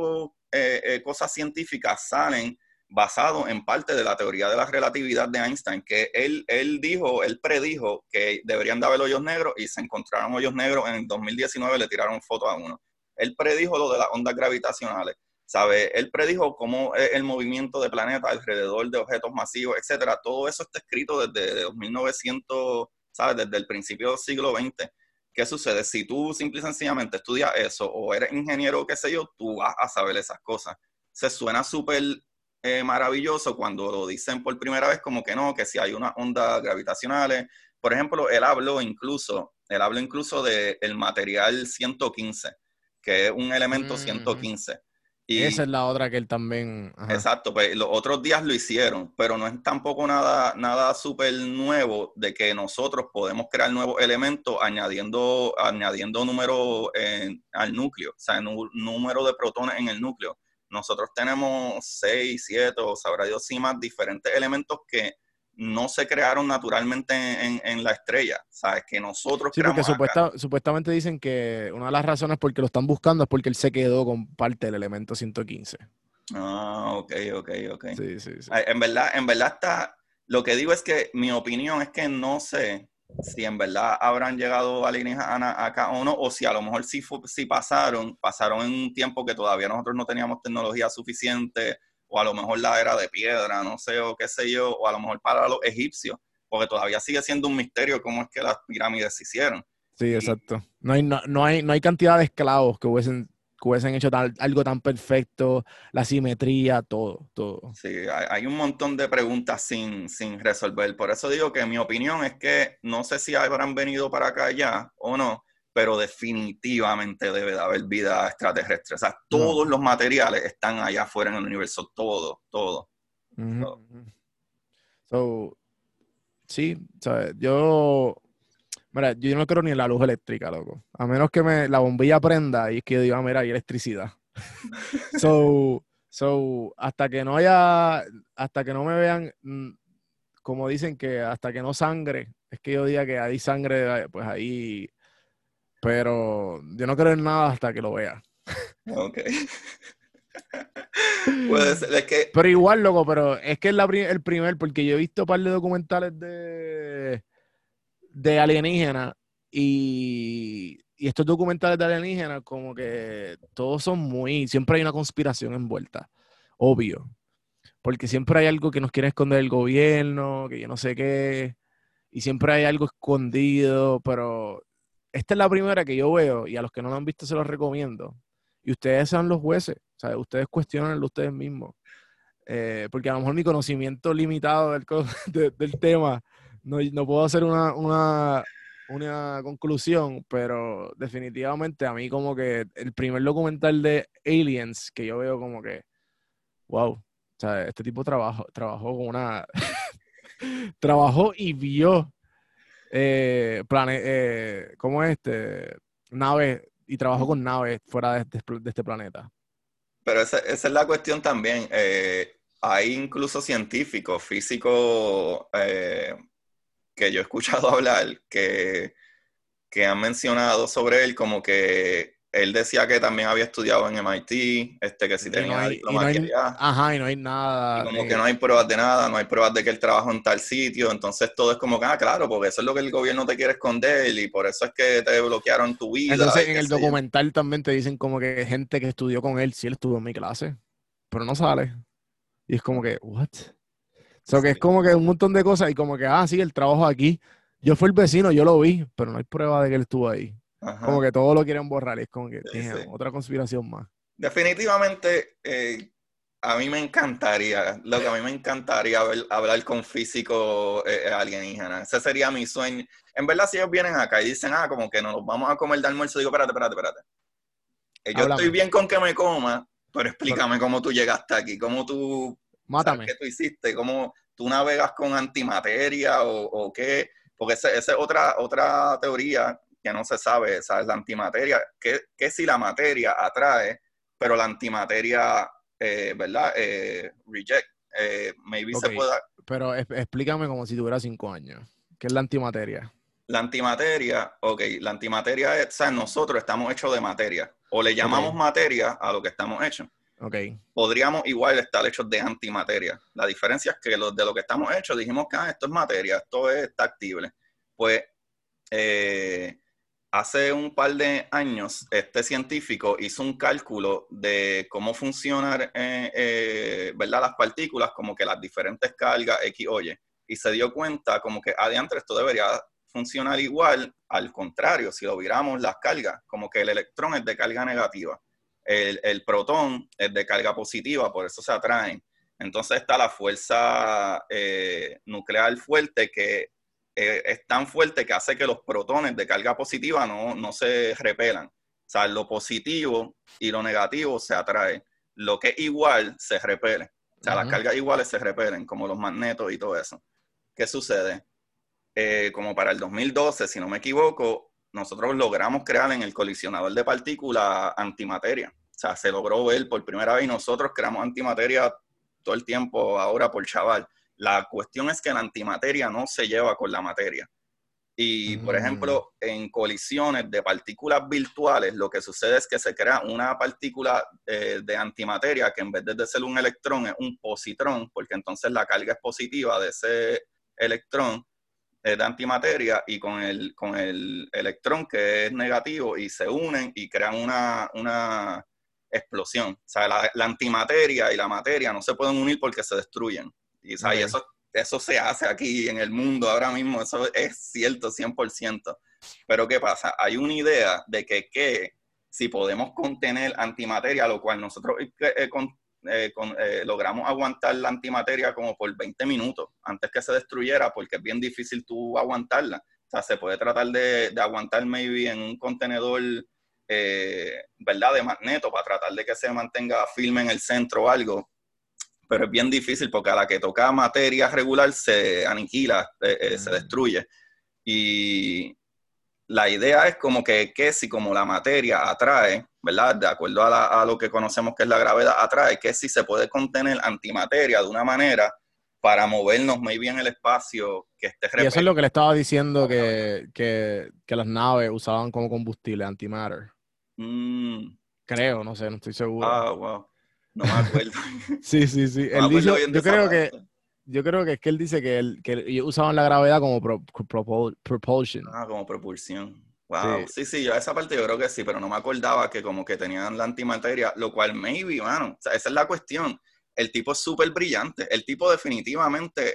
[SPEAKER 1] eh, eh, cosas científicas salen basado en parte de la teoría de la relatividad de Einstein, que él, él dijo, él predijo que deberían de haber hoyos negros y se encontraron hoyos negros en 2019, le tiraron foto a uno. Él predijo lo de las ondas gravitacionales, ¿sabe? Él predijo cómo el movimiento de planetas alrededor de objetos masivos, etcétera. Todo eso está escrito desde 1900, ¿sabes? Desde el principio del siglo XX. ¿Qué sucede? Si tú simple y sencillamente estudias eso o eres ingeniero o qué sé yo, tú vas a saber esas cosas. Se suena súper eh, maravilloso cuando lo dicen por primera vez como que no, que si hay unas ondas gravitacionales. Por ejemplo, él habló incluso, él habló incluso del el material 115, que es un elemento 115.
[SPEAKER 2] Y, Esa es la otra que él también...
[SPEAKER 1] Exacto, pues los otros días lo hicieron, pero no es tampoco nada, nada súper nuevo de que nosotros podemos crear nuevos elementos añadiendo, añadiendo número al núcleo, o sea, número de protones en el núcleo nosotros tenemos seis, siete o sabrá Dios si más diferentes elementos que no se crearon naturalmente en, la estrella, ¿sabes? Que nosotros
[SPEAKER 2] Sí, porque supuestamente dicen que una de las razones por que lo están buscando es porque él se quedó con parte del elemento 115.
[SPEAKER 1] Ah, ok, ok, ok. Sí, sí, sí. En verdad, en verdad está, lo que digo es que mi opinión es que no sé si en verdad habrán llegado alienígenas acá o no, o si a lo mejor sí, pasaron, pasaron en un tiempo que todavía nosotros no teníamos tecnología suficiente o a lo mejor la era de piedra, no sé, o qué sé yo, o a lo mejor para los egipcios, porque todavía sigue siendo un misterio cómo es que las pirámides se hicieron.
[SPEAKER 2] Sí, exacto. No hay, no, hay, no hay cantidad de esclavos que hubiesen, que hubiesen hecho algo tan perfecto, la simetría, todo, todo.
[SPEAKER 1] Sí, hay, un montón de preguntas sin, sin resolver. Por eso digo que mi opinión es que no sé si habrán venido para acá ya o no, pero definitivamente debe de haber vida extraterrestre. O sea, todos los materiales están allá afuera en el universo, todo, todo.
[SPEAKER 2] so. sí, yo, mira, yo no creo ni en la luz eléctrica, loco. A menos que me, la bombilla prenda y es que yo diga, ah, mira, hay electricidad. so, so, hasta que no haya, hasta que no me vean, mm, como dicen que hasta que no sangre, es que yo diga que hay sangre, pues ahí pero yo no creo en nada hasta que lo vea.
[SPEAKER 1] Ok. Puede ser, es que...
[SPEAKER 2] Pero igual, loco, pero es que es el primer, porque yo he visto un par de documentales de, de alienígenas y, y estos documentales de alienígenas como que todos son muy, siempre hay una conspiración envuelta, obvio, porque siempre hay algo que nos quiere esconder el gobierno, que yo no sé qué, y siempre hay algo escondido, pero esta es la primera que yo veo y a los que no lo han visto se los recomiendo. Y ustedes sean los jueces, sea, ustedes cuestionenlo ustedes mismos. Eh, porque a lo mejor mi conocimiento limitado del, del tema, no, no, puedo hacer una, una, una, conclusión, pero definitivamente a mí como que el primer documental de Aliens que yo veo como que, wow, o sea, este tipo trabajó, trabajó con una... trabajó y vio eh, plane, eh, ¿cómo es este? Nave, y trabajo con naves fuera de este, de este planeta.
[SPEAKER 1] Pero esa, esa, es la cuestión también. Eh, hay incluso científicos, físicos que yo he escuchado hablar que, que han mencionado sobre él como que él decía que también había estudiado en MIT, este, que si tenía
[SPEAKER 2] Ajá, y no hay nada.
[SPEAKER 1] como que no hay pruebas de nada, no hay pruebas de que él trabajó en tal sitio, entonces todo es como que, ah, claro, porque eso es lo que el gobierno te quiere esconder y por eso es que te bloquearon tu vida.
[SPEAKER 2] Entonces en el documental también te dicen como que gente que estudió con él, sí, él estuvo en mi clase, pero no sale. Y es como que, what? Sea, que es como que un montón de cosas y como que, ah, sí, el trabajo aquí. Yo fui el vecino, yo lo vi, pero no hay prueba de que él estuvo ahí. Como que todo lo quieren borrar, es como que otra conspiración más.
[SPEAKER 1] Definitivamente, eh, a mí me encantaría, lo que a mí me encantaría hablar con físicos eh, eh, alienígenas. Ese sería mi sueño. En verdad, si ellos vienen acá y dicen, ah, como que nos vamos a comer de almuerzo, digo, espérate, espérate, espérate. Yo estoy bien con que me coma, pero explícame cómo tú llegaste aquí, cómo tú...
[SPEAKER 2] Mátame.
[SPEAKER 1] ¿Qué tú hiciste? ¿Cómo tú navegas con antimateria o, o qué? Porque esa es otra, otra teoría que no se sabe, ¿sabes? La antimateria, que, si la materia atrae, pero la antimateria, eh, ¿verdad? Eh, reject, eh, maybe se pueda...
[SPEAKER 2] Pero explícame como si tuviera cinco años. ¿Qué es la antimateria?
[SPEAKER 1] La antimateria, ok, la antimateria es, o sea, nosotros estamos hechos de materia, o le llamamos materia a lo que estamos hechos.
[SPEAKER 2] Okay.
[SPEAKER 1] Podríamos igual estar hechos de antimateria. La diferencia es que de lo que estamos hechos dijimos que ah, esto es materia, esto es tactible. Pues eh, hace un par de años, este científico hizo un cálculo de cómo funcionan eh, eh, ¿verdad? las partículas, como que las diferentes cargas X, Y, y se dio cuenta como que adiante esto debería funcionar igual, al contrario, si lo viéramos las cargas, como que el electrón es de carga negativa, el, el protón es de carga positiva, por eso se atraen. Entonces está la fuerza eh, nuclear fuerte que eh, es tan fuerte que hace que los protones de carga positiva no, se repelan. O sea, lo positivo y lo negativo se atrae. Lo que es igual se repele. O sea, las cargas iguales se repelen, como los magnetos y todo eso. ¿Qué sucede? Eh, como para el 2012, si no me equivoco, nosotros logramos crear en el colisionador de partículas antimateria. O sea, se logró ver por primera vez y nosotros creamos antimateria todo el tiempo ahora por chaval. La cuestión es que la antimateria no se lleva con la materia. Y, por mm. ejemplo, en colisiones de partículas virtuales, lo que sucede es que se crea una partícula eh, de antimateria que en vez de ser un electrón es un positrón, porque entonces la carga es positiva de ese electrón de antimateria y con el, con el electrón que es negativo y se unen y crean una, una explosión. O sea, la, antimateria y la materia no se pueden unir porque se destruyen. Y, eso, eso se hace aquí en el mundo ahora mismo, eso es cierto 100%. Pero ¿qué pasa? Hay una idea de que, que si podemos contener antimateria, lo cual nosotros eh, eh, eh, logramos aguantar la antimateria como por 20 minutos antes que se destruyera, porque es bien difícil tú aguantarla. O sea, se puede tratar de, de aguantar maybe en un contenedor eh, ¿verdad? De magneto para tratar de que se mantenga firme en el centro o algo. Pero es bien difícil porque a la que toca materia regular se aniquila, se destruye. Y la idea es como que, que, si como la materia atrae, ¿verdad? De acuerdo a, lo que conocemos que es la gravedad, atrae, que si se puede contener antimateria de una manera para movernos muy bien el espacio que esté
[SPEAKER 2] Y eso es lo que le estaba diciendo que, que, que las naves usaban como combustible, antimatter. Mm. Creo, no sé, no estoy seguro.
[SPEAKER 1] Ah, wow. No me acuerdo.
[SPEAKER 2] sí, sí, sí. él dijo, yo creo que yo creo que es que él dice que, él, que usaban la gravedad como propulsion.
[SPEAKER 1] Ah, como propulsión. Wow. Sí. sí, yo esa parte yo creo que sí, pero no me acordaba que como que tenían la antimateria, lo cual maybe, mano. O sea, esa es la cuestión. El tipo es súper brillante. El tipo definitivamente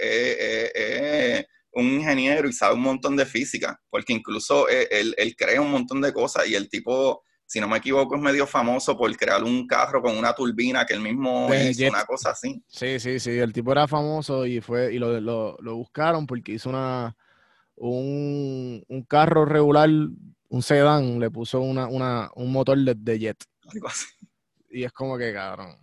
[SPEAKER 1] es, un ingeniero y sabe un montón de física, porque incluso él, él crea un montón de cosas y el tipo si no me equivoco, es medio famoso por crear un carro con una turbina que él mismo hizo, una cosa así.
[SPEAKER 2] Sí, sí, sí. El tipo era famoso y fue y lo, lo, buscaron porque hizo una un, carro regular, un sedán, le puso una, una, un motor de, jet. Algo así. Y es como que cabrón.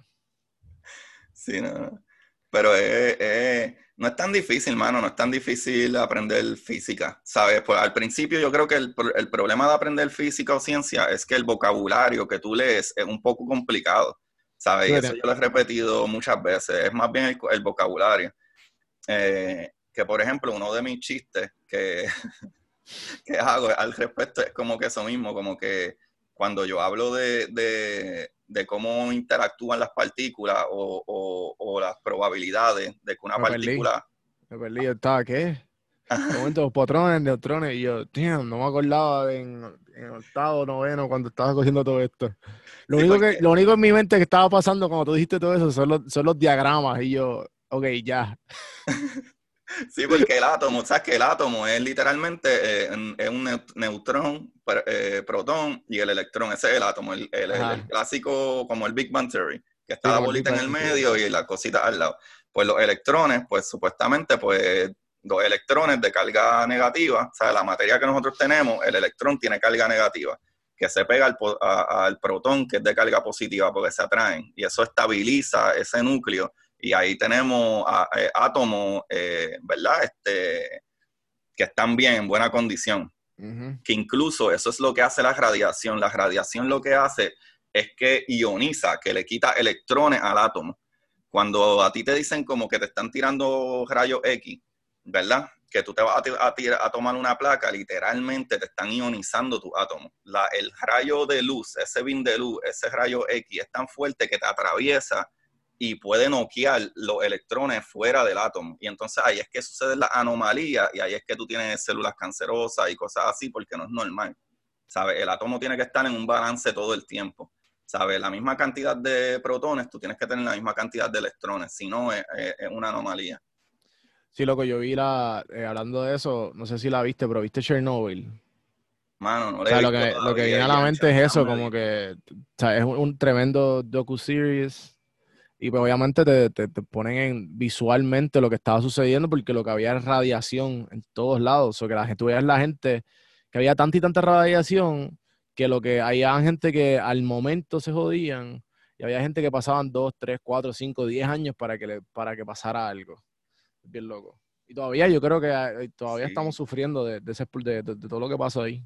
[SPEAKER 1] Sí, no. Pero es no es tan difícil, mano, no es tan difícil aprender física, ¿sabes? Pues al principio yo creo que el, problema de aprender física o ciencia es que el vocabulario que tú lees es un poco complicado, ¿sabes? Y eso yo lo he repetido muchas veces, es más bien el, vocabulario. Eh, que por ejemplo, uno de mis chistes que, que hago al respecto es como que eso mismo, como que cuando yo hablo de, de cómo interactúan las partículas o, o, las probabilidades de que una partícula...
[SPEAKER 2] Me perdí, yo estaba, ¿qué? momentos, patrones, neutrones, y yo, tío, no me acordaba en, en octavo, noveno, cuando estaba cogiendo todo esto. Lo, único que, lo único en mi mente que estaba pasando cuando tú dijiste todo eso son los, son los diagramas, y yo, ok, ya.
[SPEAKER 1] Sí, porque el átomo, sabes que el átomo es literalmente eh, es un neutrón, eh, protón y el electrón, ese es el átomo, el, clásico como el Big Bang Theory, que está la bolita en el medio y la cosita al lado. Pues los electrones, pues supuestamente, pues los electrones de carga negativa, o sea, la materia que nosotros tenemos, el electrón tiene carga negativa, que se pega al, al protón que es de carga positiva porque se atraen y eso estabiliza ese núcleo y ahí tenemos eh, átomos, eh, ¿verdad? Este, que están bien, en buena condición. Que incluso eso es lo que hace la radiación. La radiación lo que hace es que ioniza, que le quita electrones al átomo. Cuando a ti te dicen como que te están tirando rayos X, ¿verdad? Que tú te vas a, a, tomar una placa, literalmente te están ionizando tu átomo. La, el rayo de luz, ese bin de luz, ese rayo X es tan fuerte que te atraviesa y puede noquear los electrones fuera del átomo. Y entonces ahí es que sucede la anomalía y ahí es que tú tienes células cancerosas y cosas así porque no es normal. ¿Sabes? El átomo tiene que estar en un balance todo el tiempo. ¿Sabes? La misma cantidad de protones, tú tienes que tener la misma cantidad de electrones, si no es, una anomalía.
[SPEAKER 2] Sí, lo que yo vi la, eh, hablando de eso, no sé si la viste, pero viste Chernobyl.
[SPEAKER 1] Mano, no
[SPEAKER 2] o sea, lo que, lo que viene a la mente es eso, como que o sea, es un, un tremendo docu-series y pues obviamente te, te, ponen en visualmente lo que estaba sucediendo porque lo que había era radiación en todos lados. O que la gente, veía la gente, que había tanta y tanta radiación que lo que había gente que al momento se jodían y había gente que pasaban dos, tres, cuatro, cinco, diez años para que, le, para que pasara algo. Bien loco. Y todavía yo creo que eh, todavía estamos sufriendo de, de, de, de, todo lo que pasó ahí.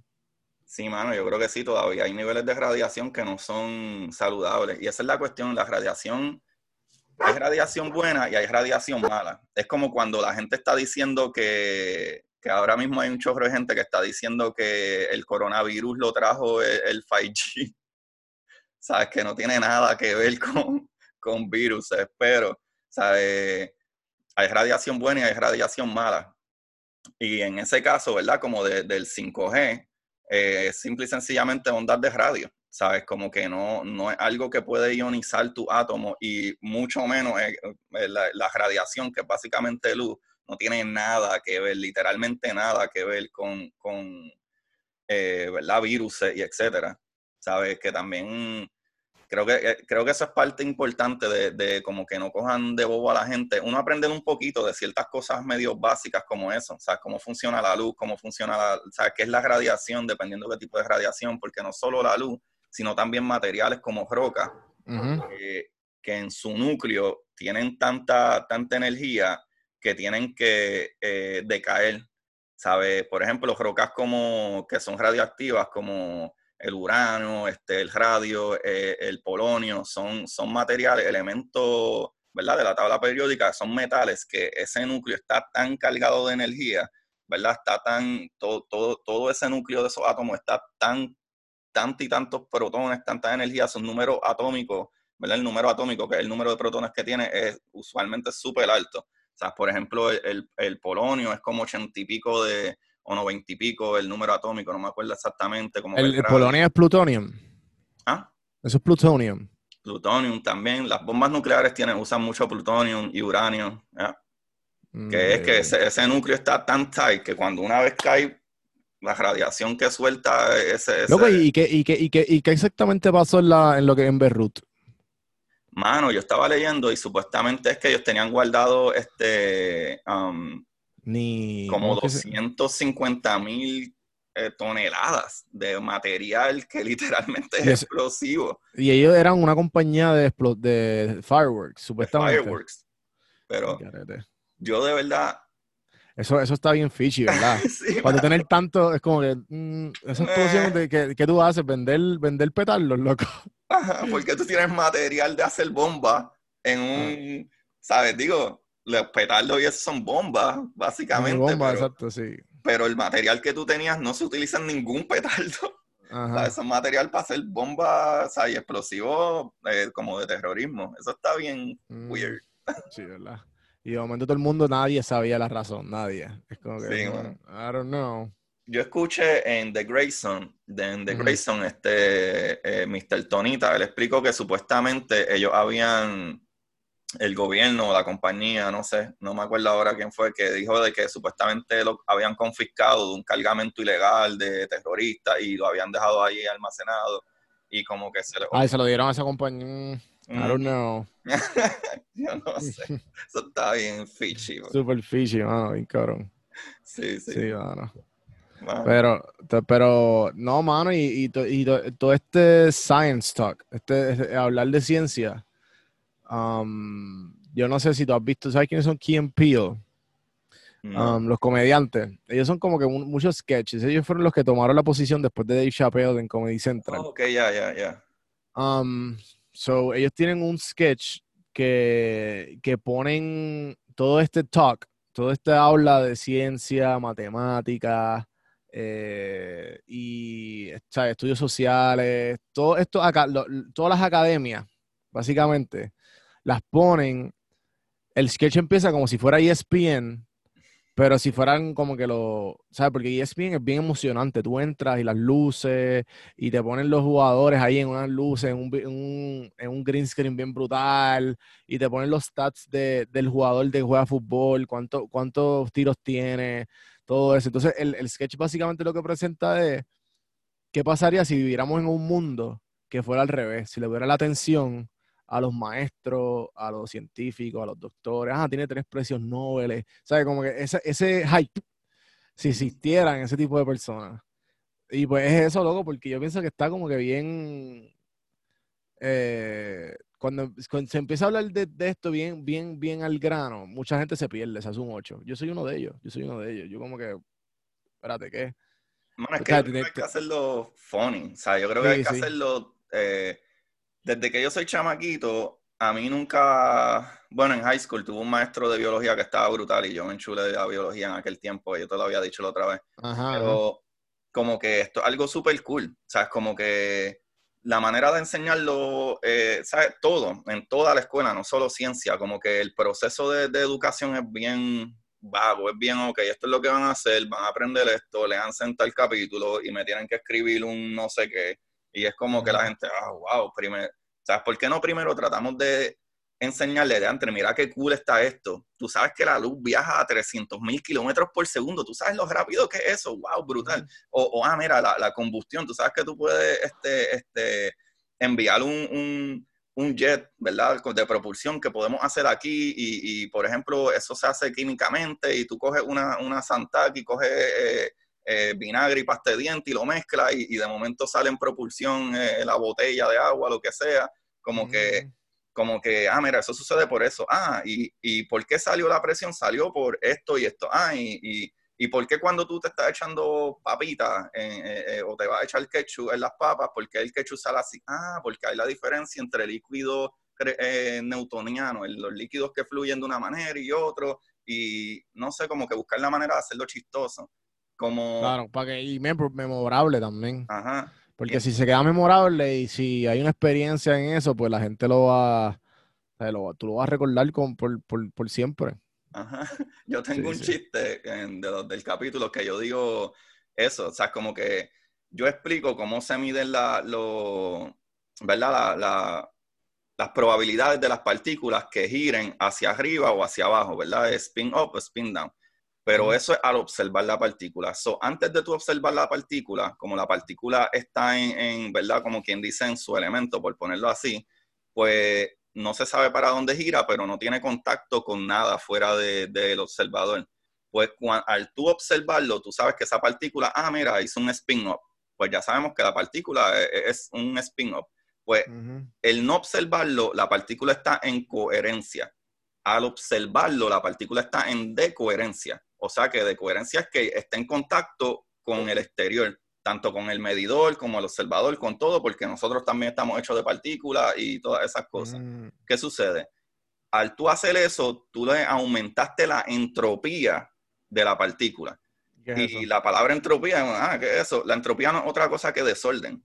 [SPEAKER 1] Sí, mano, yo creo que sí, todavía hay niveles de radiación que no son saludables. Y esa es la cuestión, la radiación hay radiación buena y hay radiación mala. Es como cuando la gente está diciendo que, que ahora mismo hay un chorro de gente que está diciendo que el coronavirus lo trajo el, 5G. Sabes que no tiene nada que ver con, con virus, pero ¿sabes? hay radiación buena y hay radiación mala. Y en ese caso, ¿verdad? Como del 5G, eh, simple y sencillamente ondas de radio. ¿Sabes? Como que no, no es algo que puede ionizar tu átomo y mucho menos eh, eh, la, radiación, que es básicamente luz, no tiene nada que ver, literalmente nada que ver con, con eh. Virus y etcétera. ¿Sabes? Que también creo que, eh, creo que es parte importante de, de, como que no cojan de bobo a la gente. Uno aprende un poquito de ciertas cosas medio básicas como eso, sea, cómo funciona la luz, cómo funciona la, sea, qué es la radiación, dependiendo de qué tipo de radiación, porque no solo la luz, sino también materiales como roca, que en su núcleo tienen tanta, tanta energía que tienen que eh, decaer, ¿sabes? Por ejemplo, rocas como, que son radioactivas, como el uranio, este, el radio, eh, el polonio, son, son materiales, elementos, ¿verdad? De la tabla periódica, son metales que ese núcleo está tan cargado de energía, ¿verdad? Está tan, todo, todo, todo ese núcleo de esos átomos está tan, tantos y tantos protones, tanta energía, son números atómicos, ¿verdad? El número atómico, que es el número de protones que tiene, es usualmente súper alto. O sea, por ejemplo, el, el polonio es como ochenta y pico de, o noventa y pico el número atómico, no me acuerdo exactamente. cómo
[SPEAKER 2] el, el polonio es plutonium.
[SPEAKER 1] ¿Ah?
[SPEAKER 2] Eso es plutonium.
[SPEAKER 1] Plutonium también. Las bombas nucleares tienen, usan mucho plutonium y uranio. Mm, que es que ese, núcleo está tan tight que cuando una vez cae la radiación que suelta ese...
[SPEAKER 2] ¿y, qué, y, qué, y, qué, ¿y qué exactamente pasó en, la, en lo que en Beirut?
[SPEAKER 1] Mano, yo estaba leyendo y supuestamente es que ellos tenían guardado este... Um,
[SPEAKER 2] ni,
[SPEAKER 1] como 250 mil eh, toneladas de material que literalmente es, explosivo.
[SPEAKER 2] Y ellos eran una compañía de, de fireworks, supuestamente. fireworks.
[SPEAKER 1] Pero yo de verdad...
[SPEAKER 2] Eso, eso está bien fishy, ¿verdad? Cuando tener tanto, es como que mm, esa explosión de que, que, tú haces, vender, vender petardos, loco.
[SPEAKER 1] porque tú tienes material de hacer bomba en un. ¿sabes? Digo, los petardos y eso son bombas, básicamente.
[SPEAKER 2] Bombas, exacto, sí.
[SPEAKER 1] Pero el material que tú tenías no se utiliza en ningún petardo. Ajá. Eso es material para hacer bombas y explosivos eh, como de terrorismo. Eso está bien mm, weird.
[SPEAKER 2] Sí, ¿verdad? Y de momento todo el mundo, nadie sabía la razón, nadie. Es como que, sí, I don't know.
[SPEAKER 1] Yo escuché en The Grayson, en The Grayson, este, eh, Mr. Tonita, él explicó que supuestamente ellos habían el gobierno o la compañía, no sé, no me acuerdo ahora quién fue, que dijo de que supuestamente lo habían confiscado de un cargamento ilegal de terroristas y lo habían dejado ahí almacenado y como que se
[SPEAKER 2] le... Ay, se lo dieron a esa compañía. I don't know.
[SPEAKER 1] Yo no sé. Eso está bien fishy.
[SPEAKER 2] Super fishy, mano, bien cabrón.
[SPEAKER 1] Sí, sí.
[SPEAKER 2] Sí, mano. Pero, pero, no, mano, y, todo este science talk, este, este hablar de ciencia, Um, yo no sé si tú has visto, ¿sabes quiénes son Key and Peele? Um, los comediantes. Ellos son como que muchos sketches. Ellos fueron los que tomaron la posición después de Dave Chappelle en Comedy Central.
[SPEAKER 1] ok, ya, ya, ya.
[SPEAKER 2] Um, so, ellos tienen un sketch que, que ponen todo este talk, todo este aula de ciencia, matemática eh, y estudios sociales, todo esto acá, todas las academias, básicamente, las ponen, el sketch empieza como si fuera ESPN, pero si fueran como que lo, ¿sabes? Porque ESPN es bien emocionante, tú entras y las luces y te ponen los jugadores ahí en unas luces, en un, en un, green screen bien brutal y te ponen los stats del jugador de juega fútbol, cuánto, cuántos tiros tiene, todo eso. Entonces el, el sketch básicamente lo que presenta es qué pasaría si viviéramos en un mundo que fuera al revés, si le hubiera la atención a los maestros, a los científicos, a los doctores. Ah, tiene tres precios Nobel. ¿Sabes? Como que ese, ese hype, si existieran ese tipo de personas. Y pues es eso, loco, porque yo pienso que está como que bien. Eh, cuando, se empieza a hablar de, esto bien, bien, bien al grano, mucha gente se pierde, se hace un 8. Yo soy uno de ellos, yo soy uno de ellos. Yo como que, espérate, ¿qué?
[SPEAKER 1] Bueno, es que, hay que hacerlo funny, o sea, yo creo que hay que hacerlo eh, desde que yo soy chamaquito, a mí nunca, bueno, en high school tuve un maestro de biología que estaba brutal y yo me enchulé de la biología en aquel tiempo, yo te lo había dicho la otra vez. Pero como que esto es algo súper cool, ¿sabes? Como que la manera de enseñarlo, eh, ¿sabes? Todo, en toda la escuela, no solo ciencia, como que el proceso de, de, educación es bien vago, es bien, ok, esto es lo que van a hacer, van a aprender esto, le han sentado el capítulo y me tienen que escribir un no sé qué Y es como que la gente, ah, wow, primero, ¿sabes por qué no primero tratamos de enseñarle de antes, mira qué cool está esto. Tú sabes que la luz viaja a 300 mil kilómetros por segundo. Tú sabes lo rápido que es eso. Wow, brutal. O, ah, mira, la, combustión. Tú sabes que tú puedes este, este, enviar un, jet, ¿verdad? De propulsión que podemos hacer aquí. Y, por ejemplo, eso se hace químicamente y tú coges una, una Santac y coges eh, eh, vinagre y pasta de diente y lo mezclas y, de momento sale en propulsión eh, la botella de agua, lo que sea. Como que como que, ah, mira, eso sucede por eso. Ah, y, y ¿por qué salió la presión? Salió por esto y esto. Ah, y, y, y ¿por qué cuando tú te estás echando papitas eh, o te vas a echar ketchup en las papas, por qué el ketchup sale así? Ah, porque hay la diferencia entre líquido newtoniano, los líquidos que fluyen de una manera y otro, y no sé, como que buscar la manera de hacerlo chistoso. Como...
[SPEAKER 2] Claro, para que, y memorable también. Ajá. Porque si se queda memorable y si hay una experiencia en eso, pues la gente lo va, lo, tú lo vas a recordar con, por, siempre.
[SPEAKER 1] Ajá. Yo tengo un chiste del capítulo que yo digo eso, o sea, como que yo explico cómo se miden la, lo, ¿verdad? las probabilidades de las partículas que giren hacia arriba o hacia abajo, ¿verdad? Spin up o spin down. Pero eso es al observar la partícula. So, antes de tú observar la partícula, como la partícula está en, ¿verdad? Como quien dice en su elemento, por ponerlo así, pues no se sabe para dónde gira, pero no tiene contacto con nada fuera del observador. Pues al tú observarlo, tú sabes que esa partícula, ah, mira, hizo un spin-up. Pues ya sabemos que la partícula e, e, es, un spin-up. Pues el no observarlo, la partícula está en coherencia. Al observarlo, la partícula está en decoherencia. O sea que de coherencia es que esté en contacto con el exterior, tanto con el medidor como el observador, con todo, porque nosotros también estamos hechos de partículas y todas esas cosas. Mm. ¿Qué sucede? Al tú hacer eso, tú le aumentaste la entropía de la partícula. Y la palabra entropía, ah, ¿qué es eso? La entropía no es otra cosa que desorden.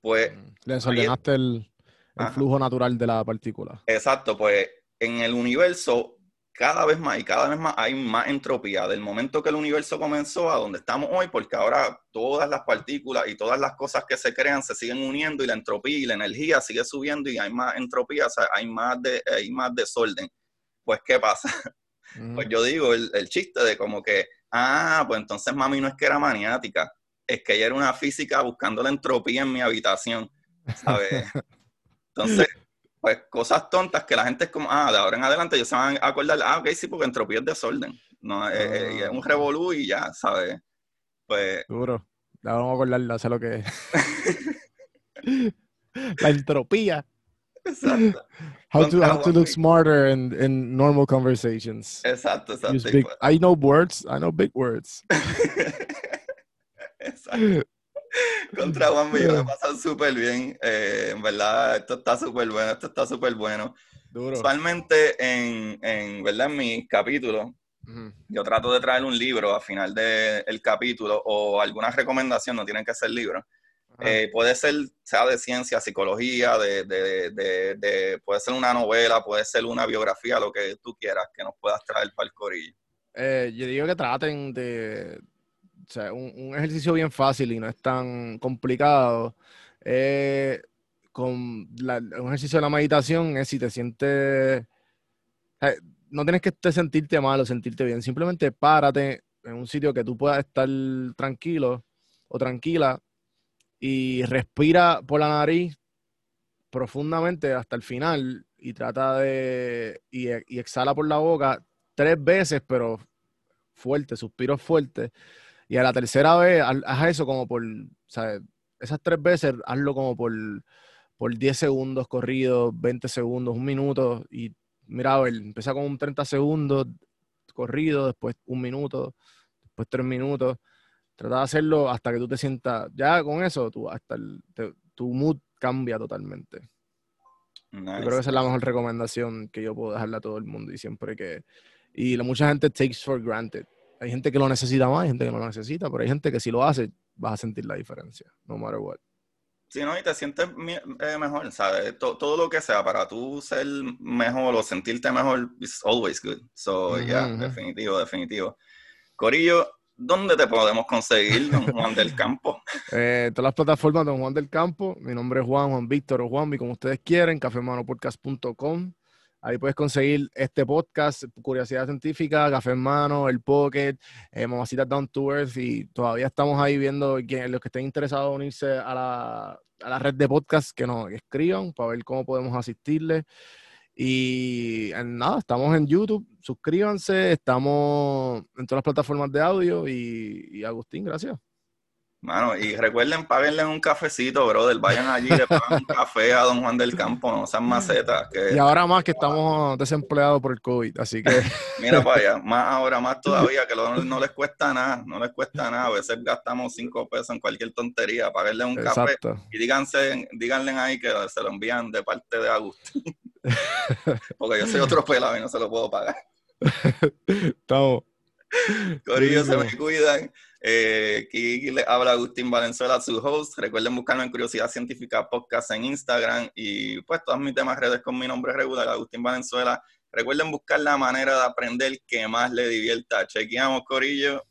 [SPEAKER 1] Pues. Mm.
[SPEAKER 2] Desordenaste el, el flujo natural de la partícula.
[SPEAKER 1] Exacto, pues en el universo cada vez más y cada vez más hay más entropía del momento que el universo comenzó a donde estamos hoy, porque ahora todas las partículas y todas las cosas que se crean se siguen uniendo y la entropía y la energía sigue subiendo y hay más entropía, o sea, hay más, de, hay más desorden. Pues, ¿qué pasa? Pues yo digo el, el, chiste de como que, ah, pues entonces mami no es que era maniática, es que ella era una física buscando la entropía en mi habitación, ¿sabes? Entonces, pues cosas tontas que la gente es como, ah, de ahora en adelante ellos se van a acordar, ah, ok, sí, porque entropía es desorden, no, es, es un ah. revolú y ya, ¿sabes? Pues...
[SPEAKER 2] Seguro, la vamos a acordar, sé lo que es. la entropía. Exacto. How to, how to look smarter in, in normal conversations.
[SPEAKER 1] Exacto, exacto.
[SPEAKER 2] Big, I know words, I know big words.
[SPEAKER 1] exacto. Contra Juan yo lo pasan súper bien. Eh, en verdad, esto está súper bueno, esto está súper bueno. Usualmente en, en, ¿verdad? en mis capítulos, yo trato de traer un libro al final del capítulo o alguna recomendación, no tienen que ser libros. Eh, puede ser, sea de ciencia, psicología, de, de, de, puede ser una novela, puede ser una biografía, lo que tú quieras que nos puedas traer para el corillo.
[SPEAKER 2] Eh, yo digo que traten de, o sea, un, ejercicio bien fácil y no es tan complicado. Eh, con un ejercicio de la meditación es si te sientes. no tienes que sentirte mal o sentirte bien. Simplemente párate en un sitio que tú puedas estar tranquilo o tranquila y respira por la nariz profundamente hasta el final y trata de. y, y exhala por la boca tres veces, pero fuerte, suspiros fuertes y a la tercera vez, haz eso como por, ¿sabes? Esas tres veces, hazlo como por, por 10 segundos corridos, 20 segundos, un minuto. Y mira, a ver, empieza con un 30 segundos corrido, después un minuto, después tres minutos. Trata de hacerlo hasta que tú te sientas, ya con eso, tú, hasta tu mood cambia totalmente. Yo creo que esa es la mejor recomendación que yo puedo dejarle a todo el mundo y siempre que... Y la, mucha gente takes for granted hay gente que lo necesita más, hay gente que no lo necesita, pero hay gente que si lo hace, vas a sentir la diferencia, no matter what.
[SPEAKER 1] Sí, ¿no? Y te sientes eh, mejor, ¿sabes? todo lo que sea para tú ser mejor o sentirte mejor is always good. So, yeah, definitivo, definitivo. Corillo, ¿Dónde te podemos conseguir, don Juan del Campo?
[SPEAKER 2] Eh, todas las plataformas, don Juan del Campo. Mi nombre es Juan, Juan Víctor o Juanmi, como ustedes quieren, cafemanopodcast.com. Ahí puedes conseguir este podcast, Curiosidad Científica, Café en Mano, El Pocket, eh, Mamacitas Down to Earth y todavía estamos ahí viendo los que estén interesados en unirse a la, a la red de podcast que nos escriban para ver cómo podemos asistirles. Y nada, estamos en YouTube, suscríbanse, estamos en todas las plataformas de audio y Agustín, gracias.
[SPEAKER 1] Mano, y recuerden, paguenle un cafecito, brother. Vayan allí y le pagan un café a don Juan del Campo, no sean macetas.
[SPEAKER 2] y ahora más que estamos desempleados por el COVID, así que...
[SPEAKER 1] Mira para allá, más ahora, más todavía, que no, les cuesta nada, no les cuesta nada. A veces gastamos cinco pesos en cualquier tontería, pagarle un café y díganse, díganle ahí que se lo envían de parte de Agustín. Porque yo soy otro pelado y no se lo puedo pagar.
[SPEAKER 2] Estamos.
[SPEAKER 1] Corillo, se me cuidan. Eh, aquí le habla Agustín Valenzuela, su host. Recuerden buscarme en Curiosidad Científica Podcast en Instagram y pues todas mis demás redes con mi nombre regular, Agustín Valenzuela. Recuerden buscar la manera de aprender que más le divierta. Chequeamos, Corillo.